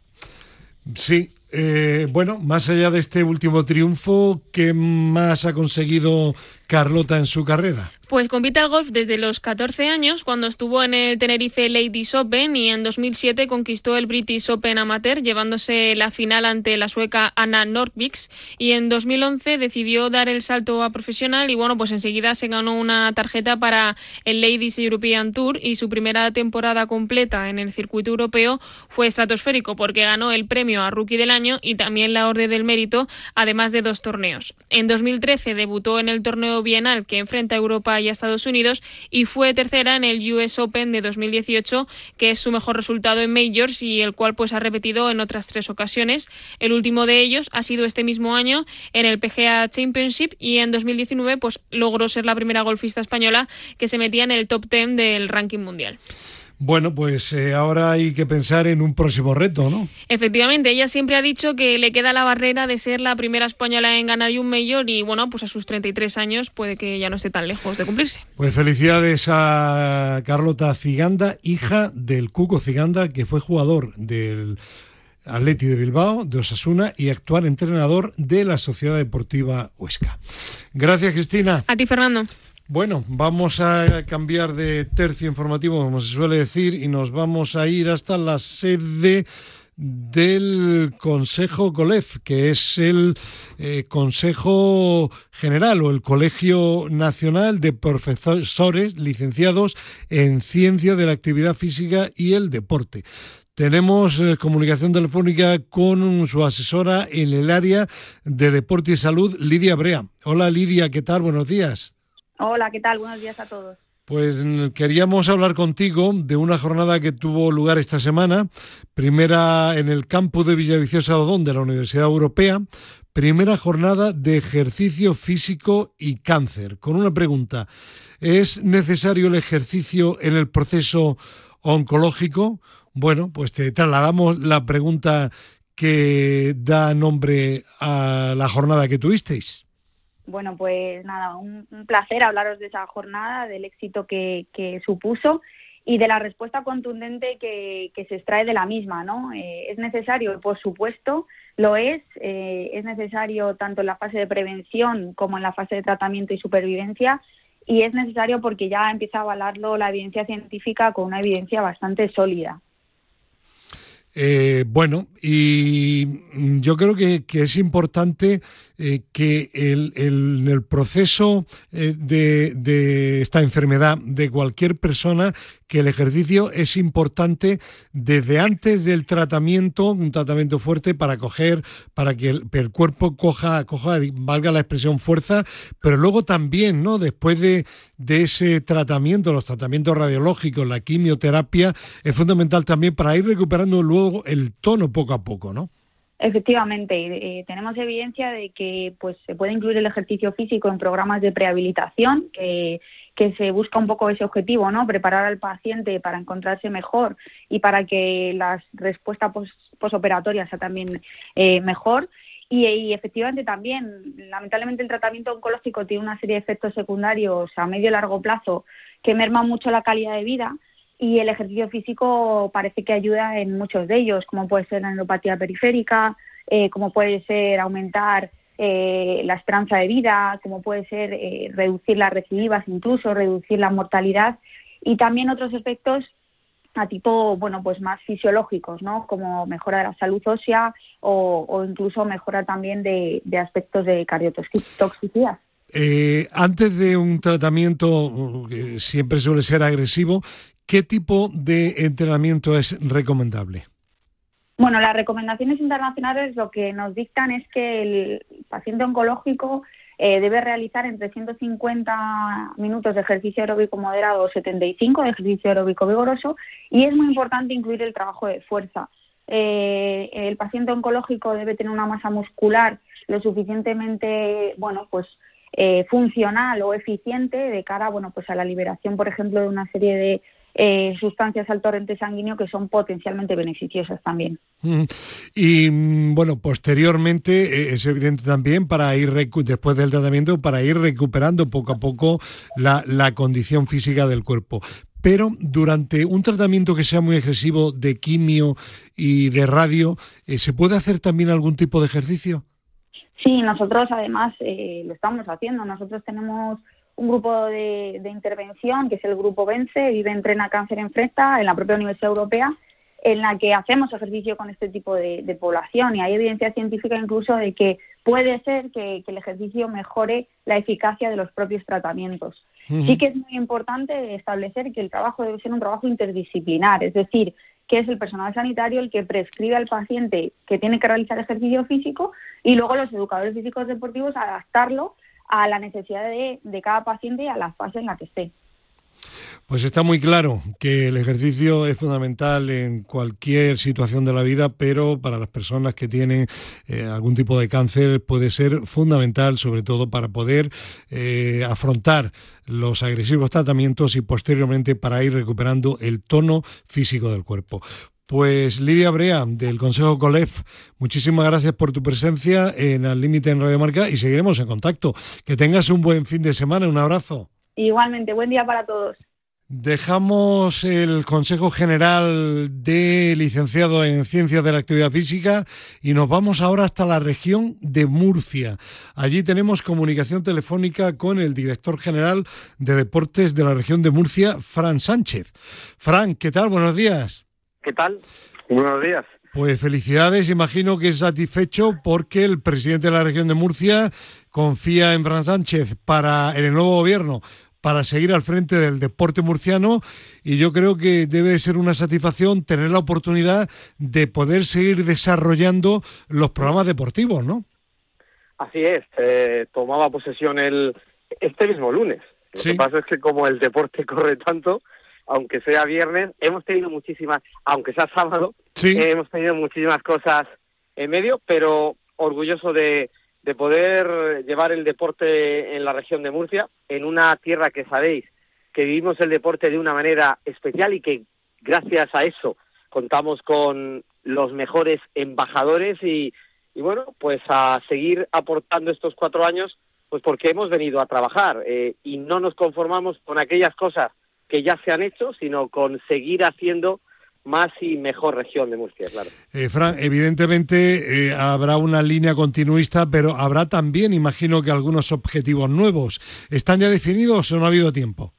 Sí, eh, bueno, más allá de este último triunfo, ¿qué más ha conseguido Carlota en su carrera? Pues compite al golf desde los 14 años, cuando estuvo en el Tenerife Ladies Open y en 2007 conquistó el British Open Amateur, llevándose la final ante la sueca Anna Nordviks. Y en 2011 decidió dar el salto a profesional y bueno, pues enseguida se ganó una tarjeta para el Ladies European Tour y su primera temporada completa en el circuito europeo fue estratosférico porque ganó el premio a Rookie del Año y también la Orden del Mérito, además de dos torneos. En 2013 debutó en el torneo bienal que enfrenta a Europa y a Estados Unidos y fue tercera en el US Open de 2018, que es su mejor resultado en majors y el cual pues ha repetido en otras tres ocasiones. El último de ellos ha sido este mismo año en el PGA Championship y en 2019 pues logró ser la primera golfista española que se metía en el top 10 del ranking mundial. Bueno, pues eh, ahora hay que pensar en un próximo reto, ¿no? Efectivamente, ella siempre ha dicho que le queda la barrera de ser la primera española en ganar un mayor y bueno, pues a sus 33 años puede que ya no esté tan lejos de cumplirse. Pues felicidades a Carlota Ciganda, hija del Cuco Ciganda, que fue jugador del Atleti de Bilbao, de Osasuna y actual entrenador de la Sociedad Deportiva Huesca. Gracias, Cristina. A ti, Fernando. Bueno, vamos a cambiar de tercio informativo, como se suele decir, y nos vamos a ir hasta la sede del Consejo COLEF, que es el eh, Consejo General o el Colegio Nacional de Profesores Licenciados en Ciencia de la Actividad Física y el Deporte. Tenemos eh, comunicación telefónica con su asesora en el área de Deporte y Salud, Lidia Brea. Hola Lidia, ¿qué tal? Buenos días. Hola, ¿qué tal? Buenos días a todos. Pues mm, queríamos hablar contigo de una jornada que tuvo lugar esta semana, primera en el campus de Villaviciosa Odón de la Universidad Europea, primera jornada de ejercicio físico y cáncer, con una pregunta. ¿Es necesario el ejercicio en el proceso oncológico? Bueno, pues te trasladamos la pregunta que da nombre a la jornada que tuvisteis. Bueno, pues nada, un, placer hablaros de esa jornada, del éxito que, supuso y de la respuesta contundente que, se extrae de la misma, ¿no? Eh, es necesario, por supuesto, lo es, eh, es necesario tanto en la fase de prevención como en la fase de tratamiento y supervivencia y es necesario porque ya empieza a avalarlo la evidencia científica con una evidencia bastante sólida. Eh, bueno, y yo creo que, es importante eh, que el, el, el proceso eh, de, de, esta enfermedad de cualquier persona que el ejercicio es importante desde antes del tratamiento, un tratamiento fuerte para coger, para que el, cuerpo coja, coja, valga la expresión fuerza, pero luego también, ¿no? Después de, de ese tratamiento, los tratamientos radiológicos, la quimioterapia, es fundamental también para ir recuperando luego el tono poco a poco, ¿no? Efectivamente, eh, tenemos evidencia de que pues se puede incluir el ejercicio físico en programas de prehabilitación que, que se busca un poco ese objetivo, ¿no? Preparar al paciente para encontrarse mejor y para que la respuesta posoperatoria sea también eh, mejor. Y, y, efectivamente también, lamentablemente el tratamiento oncológico tiene una serie de efectos secundarios a medio y largo plazo que merman mucho la calidad de vida y el ejercicio físico parece que ayuda en muchos de ellos, como puede ser la neuropatía periférica, eh, como puede ser aumentar eh, la esperanza de vida, como puede ser eh, reducir las recidivas, incluso reducir la mortalidad y también otros efectos a tipo, bueno, pues más fisiológicos, ¿no? Como mejora de la salud ósea o, incluso mejora también de, de aspectos de cardiotoxicidad. antes de un tratamiento que siempre suele ser agresivo, ¿Qué tipo de entrenamiento es recomendable? Bueno, las recomendaciones internacionales lo que nos dictan es que el paciente oncológico eh, debe realizar entre 150 minutos de ejercicio aeróbico moderado o 75 de ejercicio aeróbico vigoroso y es muy importante incluir el trabajo de fuerza. Eh, el paciente oncológico debe tener una masa muscular lo suficientemente, bueno, pues eh, funcional o eficiente de cara, bueno, pues a la liberación, por ejemplo, de una serie de eh, sustancias al torrente sanguíneo que son potencialmente beneficiosas también. Y mm, bueno, posteriormente eh, es evidente también para ir después del tratamiento para ir recuperando poco a poco la, condición física del cuerpo. Pero durante un tratamiento que sea muy agresivo de quimio y de radio, eh, ¿se puede hacer también algún tipo de ejercicio? Sí, nosotros además lo estamos haciendo. Nosotros tenemos un grupo de, intervención, que es el grupo VENCE, Vive, Entrena, Cáncer, Enfrenta, en la propia Universidad Europea, en la que hacemos ejercicio con este tipo de, población y hay evidencia científica incluso de que puede ser que, el ejercicio mejore la eficacia de los propios tratamientos. Sí que es muy importante establecer que el trabajo debe ser un trabajo interdisciplinar, es decir, que es el personal sanitario el que prescribe al paciente que tiene que realizar ejercicio físico y luego los educadores físicos deportivos adaptarlo a la necesidad de, cada paciente y a la fase en la que esté. Pues está muy claro que el ejercicio es fundamental en cualquier situación de la vida, pero para las personas que tienen eh, algún tipo de cáncer puede ser fundamental, sobre todo para poder eh, afrontar los agresivos tratamientos y posteriormente para ir recuperando el tono físico del cuerpo. Pues Lidia Brea, del Consejo COLEF, muchísimas gracias por tu presencia en Al Límite en Radio Marca y seguiremos en contacto. Que tengas un buen fin de semana, un abrazo. Igualmente, buen día para todos. Dejamos el Consejo General de Licenciado en Ciencias de la Actividad Física y nos vamos ahora hasta la región de Murcia. Allí tenemos comunicación telefónica con el director general de Deportes de la región de Murcia, Fran Sánchez. Fran, ¿qué tal? Buenos días. ¿Qué tal? Buenos días. Pues felicidades, imagino que es satisfecho porque el presidente de la región de Murcia confía en Fran Sánchez para en el nuevo gobierno para seguir al frente del deporte murciano y yo creo que debe ser una satisfacción tener la oportunidad de poder seguir desarrollando los programas deportivos, ¿no? Así es, tomaba posesión el este mismo lunes. Lo que pasa es que como el deporte [LAUGHS] corre tanto, aunque sea viernes, hemos tenido muchísimas, aunque sea sábado, hemos tenido muchísimas cosas en medio, pero orgulloso de, de poder llevar el deporte en la región de Murcia, en una tierra que sabéis que vivimos el deporte de una manera especial y que gracias a eso contamos con los mejores embajadores y, y bueno, pues a seguir aportando estos cuatro años, pues porque hemos venido a trabajar eh, y no nos conformamos con aquellas cosas que ya se han hecho, sino con seguir haciendo más y mejor región de Murcia, claro. Eh, Fran, evidentemente eh, habrá una línea continuista, pero habrá también, imagino que algunos objetivos nuevos. ¿Están ya definidos o no ha habido tiempo?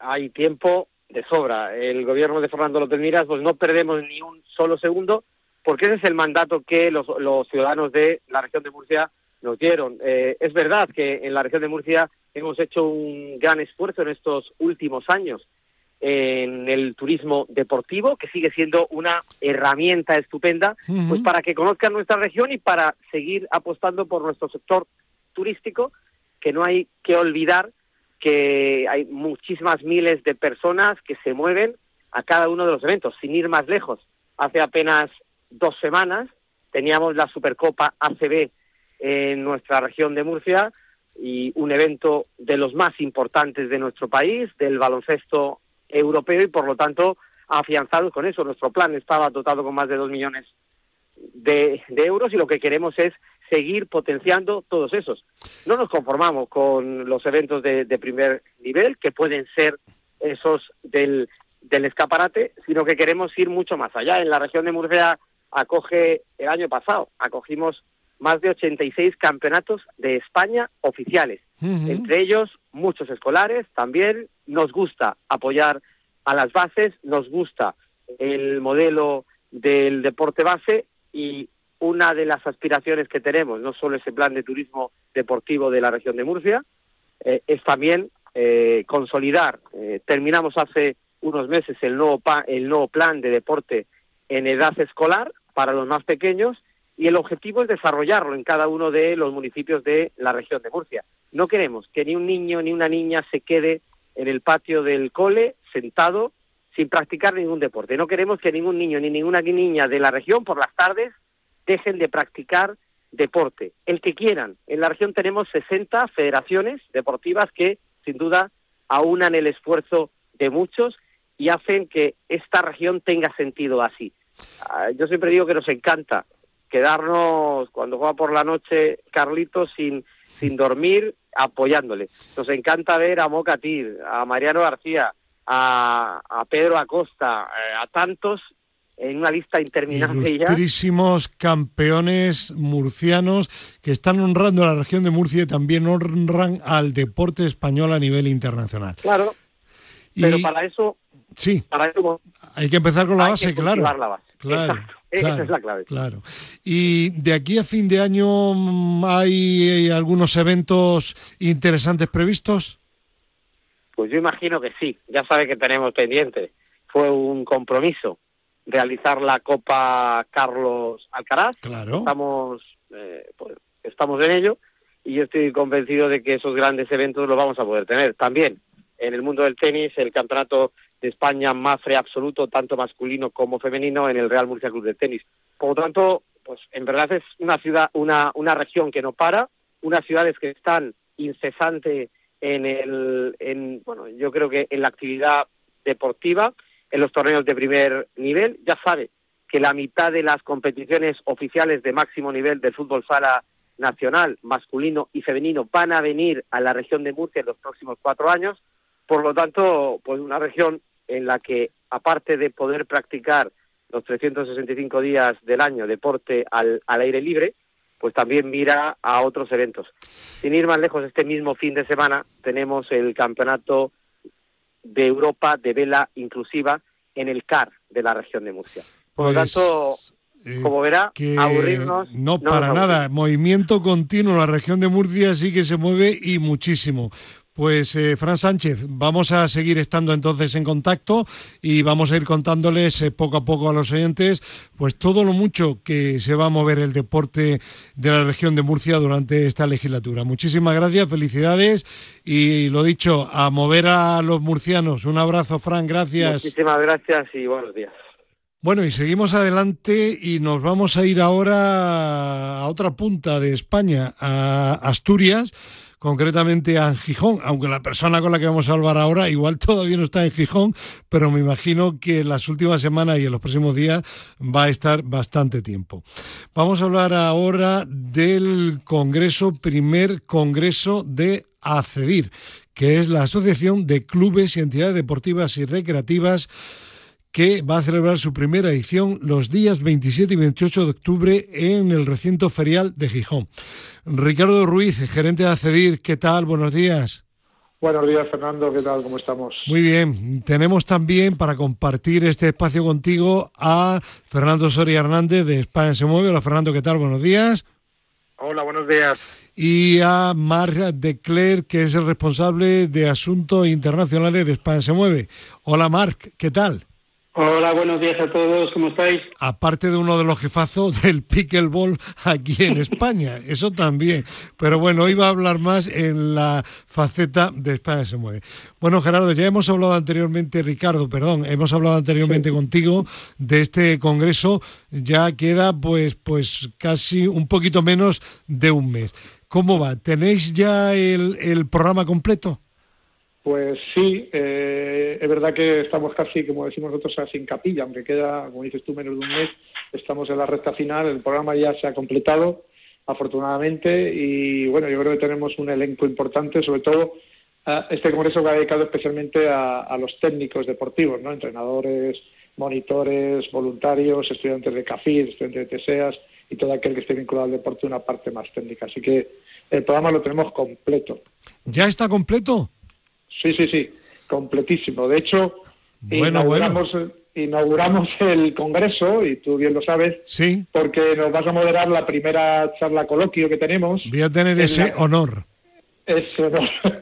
Hay tiempo de sobra. El gobierno de Fernando López Miras, pues no perdemos ni un solo segundo, porque ese es el mandato que los, ciudadanos de la región de Murcia nos dieron. Eh, es verdad que en la región de Murcia hemos hecho un gran esfuerzo en estos últimos años en el turismo deportivo, que sigue siendo una herramienta estupenda, pues para que conozcan nuestra región y para seguir apostando por nuestro sector turístico, que no hay que olvidar que hay muchísimas miles de personas que se mueven a cada uno de los eventos, sin ir más lejos. Hace apenas dos semanas teníamos la Supercopa ACB en nuestra región de Murcia, y un evento de los más importantes de nuestro país, del baloncesto europeo y por lo tanto afianzados con eso. Nuestro plan estaba dotado con más de dos millones de, euros y lo que queremos es seguir potenciando todos esos. No nos conformamos con los eventos de, primer nivel, que pueden ser esos del, del escaparate, sino que queremos ir mucho más allá. En la región de Murcia acoge el año pasado, acogimos más de 86 campeonatos de España oficiales, entre ellos muchos escolares también. Nos gusta apoyar a las bases, nos gusta el modelo del deporte base y una de las aspiraciones que tenemos, no solo ese plan de turismo deportivo de la región de Murcia, eh, es también eh, consolidar. Eh, terminamos hace unos meses el nuevo, el nuevo plan de deporte en edad escolar para los más pequeños y el objetivo es desarrollarlo en cada uno de los municipios de la región de Murcia. No queremos que ni un niño ni una niña se quede en el patio del cole sentado sin practicar ningún deporte. No queremos que ningún niño ni ninguna niña de la región por las tardes dejen de practicar deporte, el que quieran. En la región tenemos 60 federaciones deportivas que, sin duda, aunan el esfuerzo de muchos y hacen que esta región tenga sentido así. Ah, yo siempre digo que nos encanta quedarnos cuando juega por la noche Carlitos sin, sin dormir apoyándole. Nos encanta ver a Mocatir, a Mariano García, a, a Pedro Acosta, eh, a tantos en una lista interminable Ilustrísimos campeones murcianos que están honrando a la región de Murcia y también honran al deporte español a nivel internacional. Claro, pero para eso... Sí, para eso, hay que empezar con la base, claro. La base. Claro. Esa es la clave. Claro. Y de aquí a fin de año mm, hay algunos eventos interesantes previstos. Pues yo imagino que sí. Ya sabe que tenemos pendiente. Fue un compromiso realizar la Copa Carlos Alcaraz. Claro. Estamos, eh, pues, estamos en ello y yo estoy convencido de que esos grandes eventos los vamos a poder tener. También en el mundo del tenis, el campeonato de España Mafre absoluto, tanto masculino como femenino, en el Real Murcia Club de Tenis. Por lo tanto, pues en verdad es una ciudad, una, una región que no para, unas ciudades que están incesante en el, en, bueno, yo creo que en la actividad deportiva, en los torneos de primer nivel. Ya sabe que la mitad de las competiciones oficiales de máximo nivel del fútbol sala nacional, masculino y femenino, van a venir a la región de Murcia en los próximos cuatro años. Por lo tanto, pues una región en la que, aparte de poder practicar los 365 días del año deporte al, al aire libre, pues también mira a otros eventos. Sin ir más lejos, este mismo fin de semana tenemos el campeonato de Europa de vela inclusiva en el CAR de la región de Murcia. Por lo Pues, tanto, eh, como verá, que aburrirnos. No, para nada. Movimiento continuo. La región de Murcia sí que se mueve y muchísimo. Pues, eh, Fran Sánchez, vamos a seguir estando entonces en contacto y vamos a ir contándoles eh, poco a poco a los oyentes, pues todo lo mucho que se va a mover el deporte de la región de Murcia durante esta legislatura. Muchísimas gracias, felicidades y lo dicho, a mover a los murcianos. Un abrazo, Fran, gracias. Muchísimas gracias y buenos días. Bueno, y seguimos adelante y nos vamos a ir ahora a otra punta de España, a Asturias, concretamente a Gijón, aunque la persona con la que vamos a hablar ahora igual [LAUGHS] todavía no está en Gijón, pero me imagino que en las últimas semanas y en los próximos días va a estar bastante tiempo. Vamos a hablar ahora del Congreso, primer Congreso de ACEDIR, que es la Asociación de Clubes y Entidades Deportivas y Recreativas que va a celebrar su primera edición los días 27 y 28 de octubre en el recinto ferial de Gijón. Ricardo Ruiz, gerente de ACEDIR, ¿qué tal? Buenos días. Buenos días, Fernando. ¿Qué tal? ¿Cómo estamos? Muy bien. Tenemos también para compartir este espacio contigo a Fernando Soria Hernández de España se mueve. Hola, Fernando, ¿qué tal? Buenos días. Hola, buenos días. Y a Marc de Cler, que es el responsable de Asuntos Internacionales de España se mueve. Hola, Marc, ¿qué tal? Hola, buenos días a todos, ¿cómo estáis? aparte de uno de los jefazos del pickleball aquí en [LAUGHS] España, eso también. Pero bueno, hoy va a hablar más en la faceta de España se mueve. Bueno, Gerardo, ya hemos hablado anteriormente, Ricardo, perdón, hemos hablado anteriormente contigo de este congreso, ya queda pues, pues casi un poquito menos de un mes. ¿Cómo va? ¿Tenéis ya el, el programa completo? Pues sí, eh, es verdad que estamos casi, como decimos nosotros, casi en capilla, aunque queda, como dices tú, menos de un mes. Estamos en la recta final, el programa ya se ha completado, afortunadamente, y bueno, yo creo que tenemos un elenco importante, sobre todo este congreso que ha dedicado especialmente a, a los técnicos deportivos, ¿no? Entrenadores, monitores, voluntarios, estudiantes de CAFID, estudiantes de TESEAS y todo aquel que esté vinculado al deporte, una parte más técnica. Así que el programa lo tenemos completo. ¿Ya está completo? Sí, sí, sí, completísimo. De hecho, Bueno, inauguramos, inauguramos el congreso, y tú bien lo sabes, Sí, porque nos vas a moderar la primera charla coloquio que tenemos. voy a tener En ese la- honor. Eso, ¿no?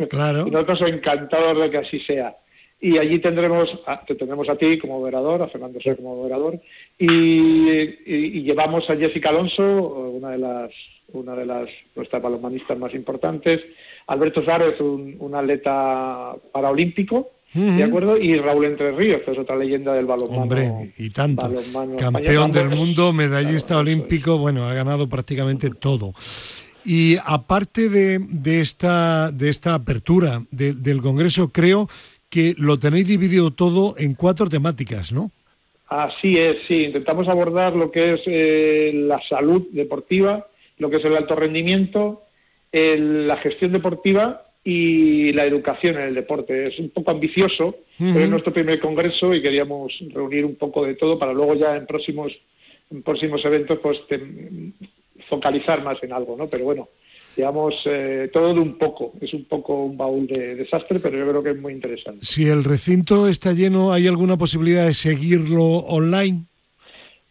Claro. [LAUGHS] Y nosotros encantados de que así sea. y allí tendremos a, te tendremos a ti como moderador, a Fernando Ser como moderador, y, llevamos a Jessica Alonso, una de las una de las nuestras balonmanistas más importantes, Alberto Suárez, un, un atleta paraolímpico, ¿De acuerdo? Y Raúl Entre Ríos, que es otra leyenda del balonmano. Hombre, y tanto. Campeón del mundo, medallista olímpico, bueno, ha ganado prácticamente todo. Y aparte de, de, esta, de esta apertura del Congreso, creo que lo tenéis dividido todo en cuatro temáticas, ¿no? Así es, sí. Intentamos abordar lo que es eh, la salud deportiva, lo que es el alto rendimiento, la gestión deportiva y la educación en el deporte. Es un poco ambicioso, pero es nuestro primer congreso y queríamos reunir un poco de todo para luego ya en próximos, en próximos eventos pues focalizar más en algo, ¿no? Pero bueno, digamos, eh, todo de un poco. Es un poco un baúl de desastre, pero yo creo que es muy interesante. Si el recinto está lleno, ¿hay alguna posibilidad de seguirlo online?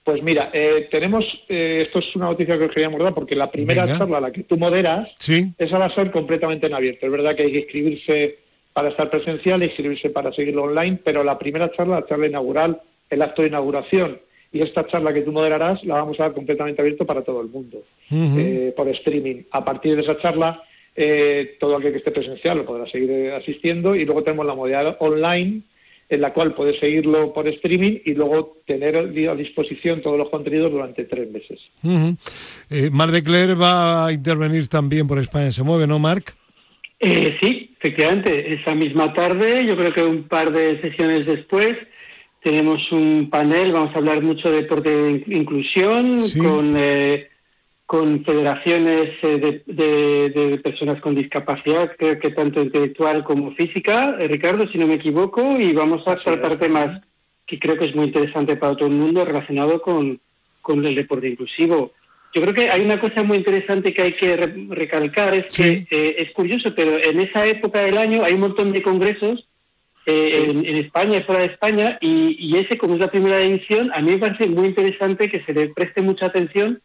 Pues mira, eh, tenemos, eh, esto es una noticia que os queríamos dar, porque la primera charla, la que tú moderas, esa va a ser completamente en abierto. Es verdad que hay que inscribirse para estar presencial, inscribirse para seguirlo online, pero la primera charla, la charla inaugural, el acto de inauguración y esta charla que tú moderarás la vamos a dar completamente abierto para todo el mundo, eh, por streaming. A partir de esa charla, eh, todo aquel que esté presencial lo podrá seguir eh, asistiendo y luego tenemos la modalidad online en la cual puedes seguirlo por streaming y luego tener a disposición todos los contenidos durante tres meses. Mar de Cler va a intervenir también por España. Se mueve, ¿no, Marc? sí, efectivamente, esa misma tarde, yo creo que un par de sesiones después, tenemos un panel, vamos a hablar mucho de deporte de inclusión, con, eh, con federaciones eh, de, personas con discapacidad, creo que tanto intelectual como física, eh, Ricardo, si no me equivoco, y vamos a tratar temas que creo que es muy interesante para todo el mundo relacionado con, con el deporte inclusivo. Yo creo que hay una cosa muy interesante que hay que recalcar, es que es curioso, pero en esa época del año hay un montón de congresos eh, en, España y fuera de España, y, ese, como es la primera edición, a mí me parece muy interesante que se le preste mucha atención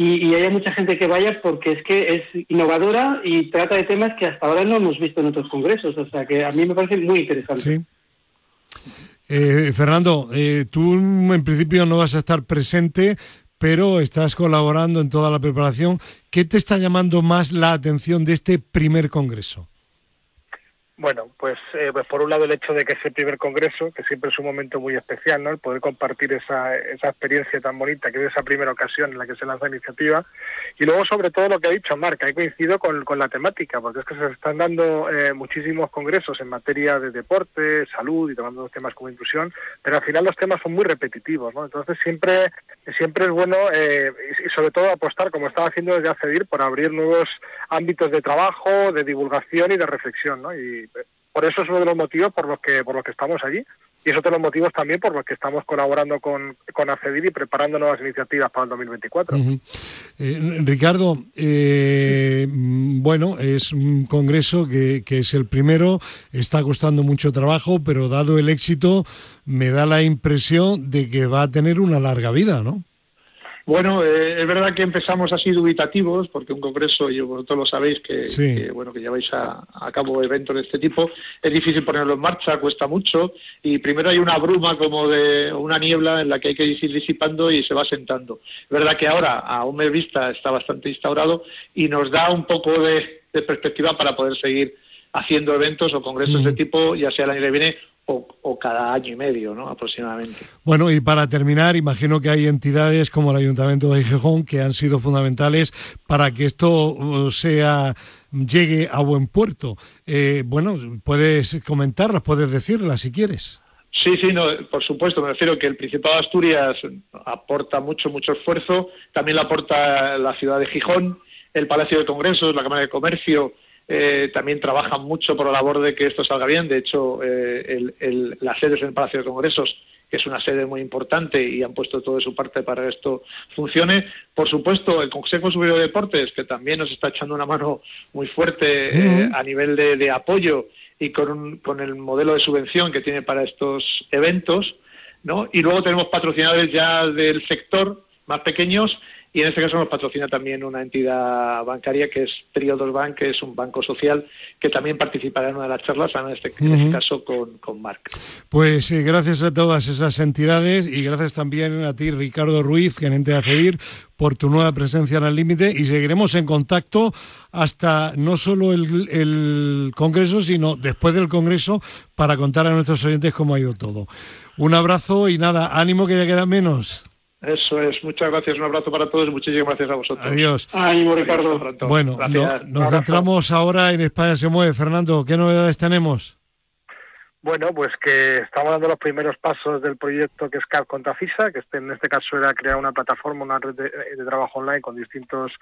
y, haya mucha gente que vaya porque es que es innovadora y trata de temas que hasta ahora no hemos visto en otros congresos, o sea que a mí me parece muy interesante. Eh, Fernando, eh, tú en principio no vas a estar presente, pero estás colaborando en toda la preparación. ¿Qué te está llamando más la atención de este primer congreso? Bueno, pues, eh, pues por un lado el hecho de que es el primer congreso, que siempre es un momento muy especial, ¿no? El poder compartir esa, esa experiencia tan bonita que es esa primera ocasión en la que se lanza la iniciativa. Y luego, sobre todo, lo que ha dicho Marc, que coincido con, con la temática, porque es que se están dando eh, muchísimos congresos en materia de deporte, salud y tomando temas como inclusión, pero al final los temas son muy repetitivos, ¿no? Entonces siempre, siempre es bueno, eh, y sobre todo apostar, como estaba haciendo desde ACEDIR, por abrir nuevos ámbitos de trabajo, de divulgación y de reflexión, ¿no? Y por eso es uno de los motivos por los que por los que estamos allí y es otro de los motivos también por los que estamos colaborando con, con ACEDIR y preparando nuevas iniciativas para el 2024. Eh, Ricardo, eh, bueno, es un congreso que, que es el primero, está costando mucho trabajo, pero dado el éxito, me da la impresión de que va a tener una larga vida, ¿no? Bueno, eh, es verdad que empezamos así dubitativos, porque un congreso, y vosotros lo sabéis, que, bueno que lleváis a, cabo eventos de este tipo, es difícil ponerlo en marcha, cuesta mucho, y primero hay una bruma como de una niebla en la que hay que ir disipando y se va sentando. Es verdad que ahora, a un mes vista, está bastante instaurado y nos da un poco de, perspectiva para poder seguir haciendo eventos o congresos de tipo, ya sea el año que viene o, cada año y medio, ¿no? Aproximadamente. Bueno, y para terminar, imagino que hay entidades como el Ayuntamiento de Gijón que han sido fundamentales para que esto uh, sea llegue a buen puerto. Eh, bueno, puedes comentarlas, puedes decirlas si quieres. Sí, sí, no, por supuesto. Me refiero que el Principado de Asturias aporta mucho, mucho esfuerzo. También lo aporta la ciudad de Gijón, el Palacio de Congresos, la Cámara de Comercio, eh, también trabajan mucho por la labor de que esto salga bien. De hecho, eh, el, las sedes en el Palacio de Congresos, que es una sede muy importante y han puesto todo de su parte para que esto funcione. Por supuesto, el Consejo Superior de Deportes, que también nos está echando una mano muy fuerte eh, a nivel de, apoyo y con, con el modelo de subvención que tiene para estos eventos. ¿no? Y luego tenemos patrocinadores ya del sector más pequeños y en este caso nos patrocina también una entidad bancaria que es Triodos Bank, que es un banco social que también participará en una de las charlas, en este, este caso con, con Marc. Pues eh, gracias a todas esas entidades y gracias también a ti, Ricardo Ruiz, gerente de ACEDIR, por tu nueva presencia en el límite y seguiremos en contacto hasta no solo el, el, Congreso, sino después del Congreso para contar a nuestros oyentes cómo ha ido todo. Un abrazo y nada, ánimo que ya queda menos. Eso es, muchas gracias, un abrazo para todos y muchísimas gracias a vosotros. Adiós. Ánimo, Ricardo. Bueno, nos centramos ahora en España se mueve. Fernando, ¿qué novedades tenemos? Bueno, pues que estamos dando los primeros pasos del proyecto que es CAP contra FISA, que este, en este caso era crear una plataforma, una red de, trabajo online con distintos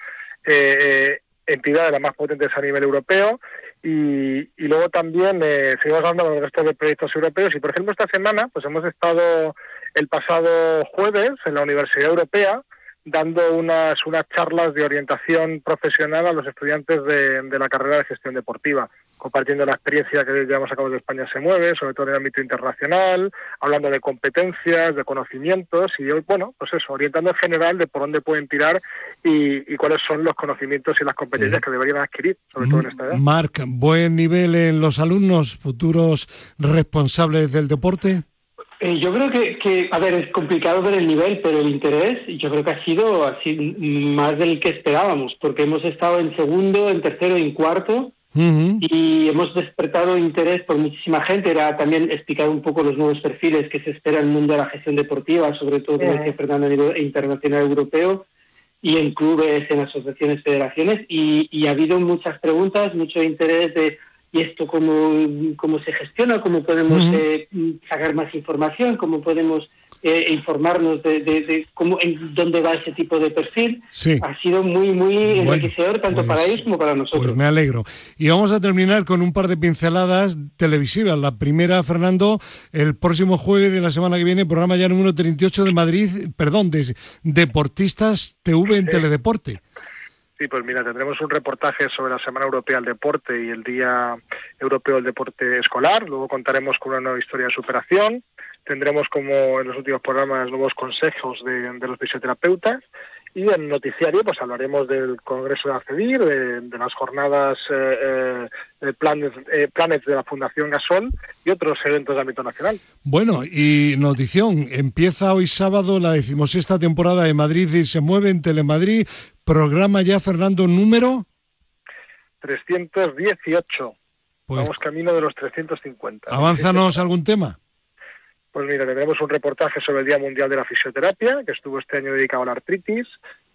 eh, eh, entidades, las más potentes a nivel europeo. Y, y luego también eh, seguimos hablando con el resto de proyectos europeos. Y por ejemplo, esta semana pues hemos estado el pasado jueves en la Universidad Europea dando unas, unas charlas de orientación profesional a los estudiantes de, de, la carrera de gestión deportiva, compartiendo la experiencia que llevamos a cabo de España se mueve, sobre todo en el ámbito internacional, hablando de competencias, de conocimientos y, bueno, pues eso, orientando en general de por dónde pueden tirar y, y cuáles son los conocimientos y las competencias que deberían adquirir, sobre todo en esta edad. Marc, ¿buen nivel en los alumnos, futuros responsables del deporte? Eh, yo creo que, que, a ver, es complicado ver el nivel, pero el interés yo creo que ha sido así más del que esperábamos, porque hemos estado en segundo, en tercero y en cuarto, y hemos despertado interés por muchísima gente. Era también explicar un poco los nuevos perfiles que se espera en el mundo de la gestión deportiva, sobre todo, como decía Fernando, a nivel internacional europeo, y en clubes, en asociaciones, federaciones, y, y ha habido muchas preguntas, mucho interés de y esto cómo, cómo se gestiona, cómo podemos eh, sacar más información, cómo podemos eh, informarnos de, de, cómo, en dónde va ese tipo de perfil. Ha sido muy, muy enriquecedor tanto pues, para ellos como para nosotros. Pues me alegro. Y vamos a terminar con un par de pinceladas televisivas. La primera, Fernando, el próximo jueves de la semana que viene, programa ya número 38 de Madrid, perdón, de Deportistas TV en Teledeporte. Sí, pues mira, tendremos un reportaje sobre la Semana Europea del Deporte y el Día Europeo del Deporte Escolar. Luego contaremos con una nueva historia de superación. Tendremos, como en los últimos programas, nuevos consejos de, los fisioterapeutas y en noticiario pues hablaremos del Congreso de ACEDIR, de, las jornadas eh, eh, planes, eh, planes de la Fundación Gasol y otros eventos de ámbito nacional. Bueno, y notición, empieza hoy sábado la decimosexta temporada de Madrid y se mueve en Telemadrid, programa ya Fernando número 318. Pues Vamos camino de los 350. Avánzanos algún tema. Pues mira, tendremos un reportaje sobre el Día Mundial de la Fisioterapia, que estuvo este año dedicado a la artritis.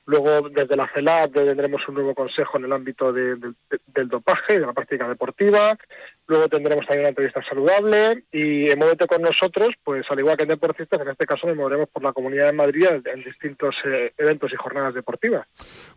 Luego, desde la CELAD tendremos un nuevo consejo en el ámbito de, de, del dopaje, de la práctica deportiva. Luego tendremos también una entrevista saludable. Y en Móvete con nosotros, pues al igual que en deportistas, en este caso nos moveremos por la Comunidad de Madrid en distintos eh, eventos y jornadas deportivas.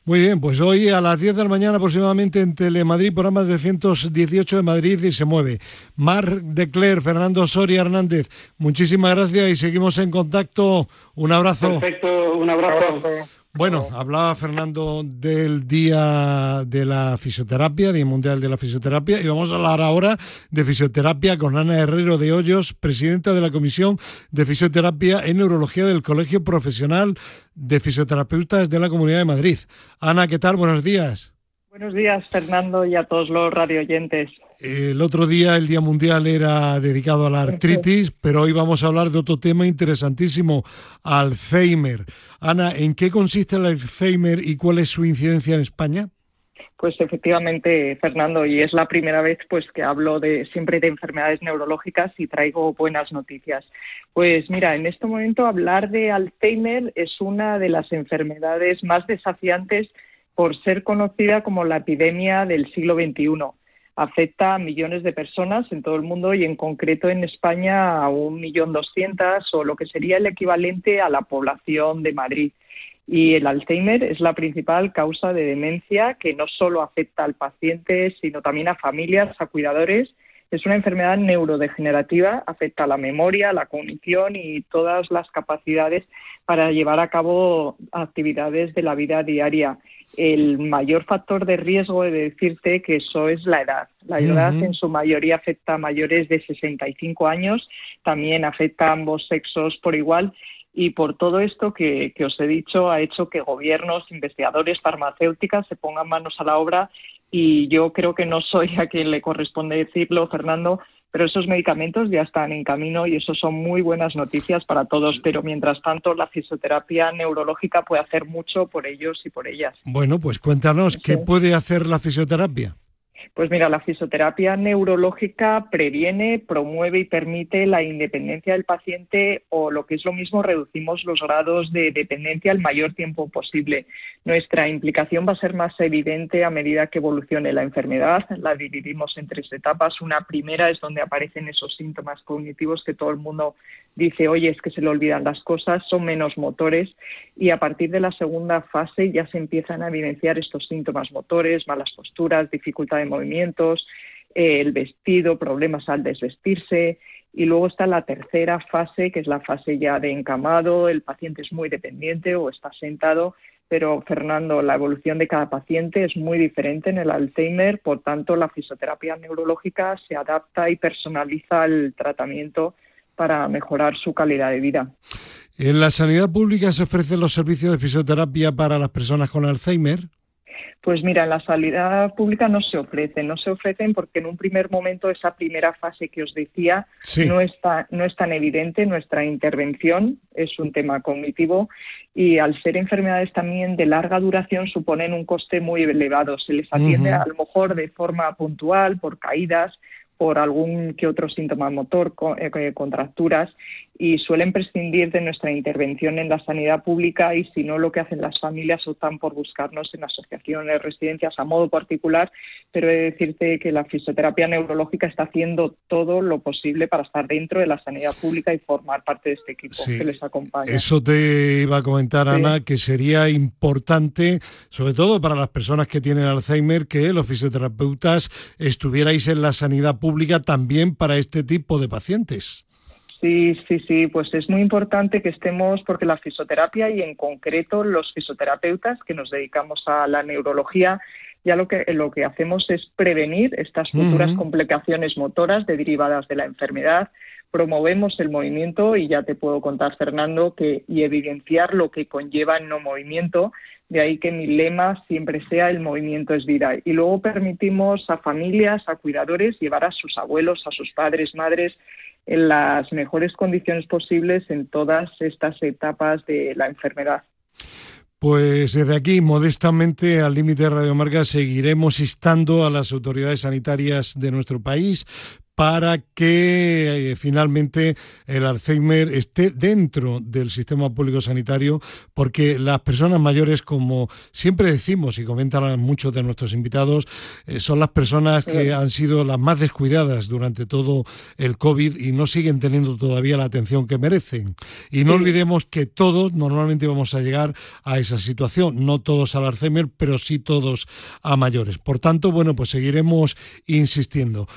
Muy bien, pues hoy a las 10 de la mañana aproximadamente en Telemadrid, programa de 118 de Madrid y se mueve. Mar de Cler, Fernando Soria Hernández, muchísimas gracias y seguimos en contacto. Un abrazo. Perfecto, un abrazo. Un abrazo. Bueno, hablaba Fernando del Día de la Fisioterapia, Día Mundial de la Fisioterapia, y vamos a hablar ahora de fisioterapia con Ana Herrero de Hoyos, presidenta de la Comisión de Fisioterapia en Neurología del Colegio Profesional de Fisioterapeutas de la Comunidad de Madrid. Ana, ¿qué tal? Buenos días. Buenos días, Fernando, y a todos los radioyentes. El otro día, el Día Mundial era dedicado a la artritis, pero hoy vamos a hablar de otro tema interesantísimo, Alzheimer. Ana, ¿en qué consiste el Alzheimer y cuál es su incidencia en España? Pues efectivamente, Fernando, y es la primera vez pues que hablo de siempre de enfermedades neurológicas y traigo buenas noticias. Pues mira, en este momento hablar de Alzheimer es una de las enfermedades más desafiantes por ser conocida como la epidemia del siglo XXI. Afecta a millones de personas en todo el mundo y en concreto en España a un millón doscientas o lo que sería el equivalente a la población de Madrid. Y el Alzheimer es la principal causa de demencia que no solo afecta al paciente, sino también a familias, a cuidadores. Es una enfermedad neurodegenerativa, afecta a la memoria, la cognición y todas las capacidades para llevar a cabo actividades de la vida diaria el mayor factor de riesgo de decirte que eso es la edad. La edad en su mayoría afecta a mayores de 65 años, también afecta a ambos sexos por igual y por todo esto que, os he dicho ha hecho que gobiernos, investigadores, farmacéuticas se pongan manos a la obra y yo creo que no soy a quien le corresponde decirlo, Fernando, pero esos medicamentos ya están en camino y eso son muy buenas noticias para todos. Pero mientras tanto, la fisioterapia neurológica puede hacer mucho por ellos y por ellas. Bueno, pues cuéntanos, ¿qué puede hacer la fisioterapia? Pues mira, la fisioterapia neurológica previene, promueve y permite la independencia del paciente o lo que es lo mismo, reducimos los grados de dependencia el mayor tiempo posible. Nuestra implicación va a ser más evidente a medida que evolucione la enfermedad. La dividimos en tres etapas. Una primera es donde aparecen esos síntomas cognitivos que todo el mundo dice, oye, es que se le olvidan las cosas, son menos motores y a partir de la segunda fase ya se empiezan a evidenciar estos síntomas motores, malas posturas, dificultad de movimientos, el vestido, problemas al desvestirse. Y luego está la tercera fase, que es la fase ya de encamado, el paciente es muy dependiente o está sentado, pero Fernando, la evolución de cada paciente es muy diferente en el Alzheimer, por tanto la fisioterapia neurológica se adapta y personaliza el tratamiento para mejorar su calidad de vida. ¿En la sanidad pública se ofrecen los servicios de fisioterapia para las personas con Alzheimer? Pues mira, en la sanidad pública no se ofrecen, no se ofrecen porque en un primer momento esa primera fase que os decía no, está, no es tan evidente. Nuestra intervención, es un tema cognitivo y al ser enfermedades también de larga duración suponen un coste muy elevado. Se les atiende a lo mejor de forma puntual por caídas, por algún que otro síntoma motor, eh, eh, contracturas, y suelen prescindir de nuestra intervención en la sanidad pública y si no lo que hacen las familias optan por buscarnos en asociaciones, residencias a modo particular, pero he de decirte que la fisioterapia neurológica está haciendo todo lo posible para estar dentro de la sanidad pública y formar parte de este equipo que les acompaña. Eso te iba a comentar, Ana, que sería importante, sobre todo para las personas que tienen Alzheimer, que los fisioterapeutas estuvierais en la sanidad pública también para este tipo de pacientes. Sí, sí, sí, pues es muy importante que estemos, porque la fisioterapia y en concreto los fisioterapeutas que nos dedicamos a la neurología, ya lo que, lo que hacemos es prevenir estas futuras complicaciones motoras derivadas de la enfermedad, promovemos el movimiento y ya te puedo contar, Fernando, que y evidenciar lo que conlleva el no movimiento. De ahí que mi lema siempre sea el movimiento es vida. Y luego permitimos a familias, a cuidadores, llevar a sus abuelos, a sus padres, madres en las mejores condiciones posibles en todas estas etapas de la enfermedad. Pues desde aquí, modestamente, al límite de Radiomarca, seguiremos instando a las autoridades sanitarias de nuestro país para que eh, finalmente el Alzheimer esté dentro del sistema público sanitario, porque las personas mayores, como siempre decimos y comentan muchos de nuestros invitados, eh, son las personas que han sido las más descuidadas durante todo el COVID y no siguen teniendo todavía la atención que merecen. Y no olvidemos que todos normalmente vamos a llegar a esa situación, no todos al Alzheimer, pero sí todos a mayores. Por tanto, bueno, pues seguiremos insistiendo.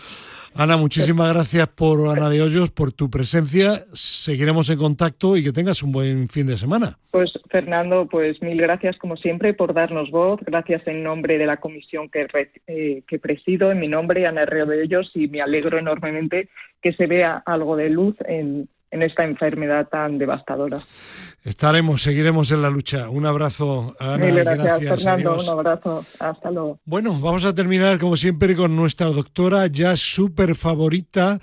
Ana, muchísimas gracias por Ana de Hoyos, por tu presencia. Seguiremos en contacto y que tengas un buen fin de semana. Pues Fernando, pues mil gracias como siempre por darnos voz. Gracias en nombre de la comisión que, eh, que presido, en mi nombre, Ana de Hoyos, y me alegro enormemente que se vea algo de luz en, en esta enfermedad tan devastadora. Estaremos, seguiremos en la lucha. Un abrazo, Ana. gracias, Fernando. Un abrazo. Hasta luego. Bueno, vamos a terminar, como siempre, con nuestra doctora ya súper favorita,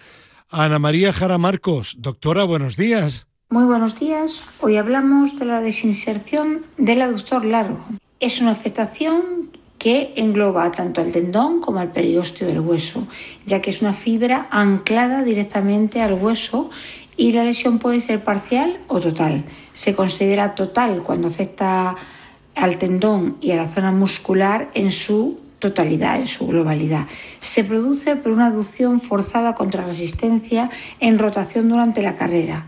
Ana María Jara Marcos. Doctora, buenos días. Muy buenos días. Hoy hablamos de la desinserción del aductor largo. Es una afectación que engloba tanto al tendón como al periósteo del hueso, ya que es una fibra anclada directamente al hueso y la lesión puede ser parcial o total. Se considera total cuando afecta al tendón y a la zona muscular en su totalidad, en su globalidad. Se produce por una aducción forzada contra resistencia en rotación durante la carrera.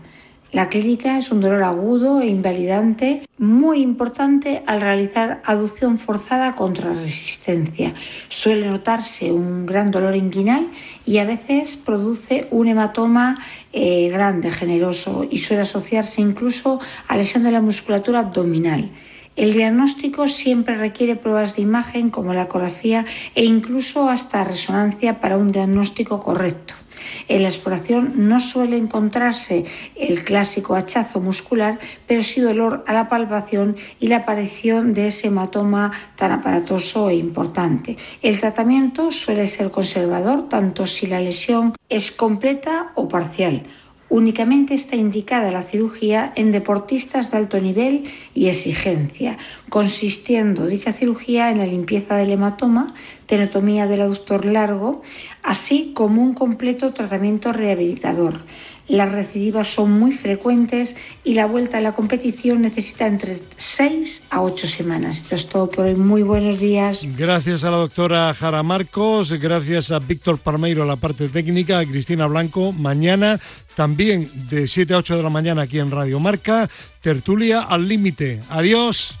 La clínica es un dolor agudo e invalidante muy importante al realizar aducción forzada contra resistencia. Suele notarse un gran dolor inguinal y a veces produce un hematoma eh, grande, generoso y suele asociarse incluso a lesión de la musculatura abdominal. El diagnóstico siempre requiere pruebas de imagen como la ecografía e incluso hasta resonancia para un diagnóstico correcto. En la exploración no suele encontrarse el clásico hachazo muscular, pero sí dolor a la palpación y la aparición de ese hematoma tan aparatoso e importante. El tratamiento suele ser conservador tanto si la lesión es completa o parcial. Únicamente está indicada la cirugía en deportistas de alto nivel y exigencia, consistiendo dicha cirugía en la limpieza del hematoma, tenotomía del aductor largo, así como un completo tratamiento rehabilitador. Las recidivas son muy frecuentes y la vuelta a la competición necesita entre 6 a 8 semanas. Esto es todo por hoy. Muy buenos días. Gracias a la doctora Jara Marcos, gracias a Víctor Palmeiro, la parte técnica, a Cristina Blanco. Mañana también de 7 a 8 de la mañana aquí en Radio Marca, tertulia al límite. Adiós.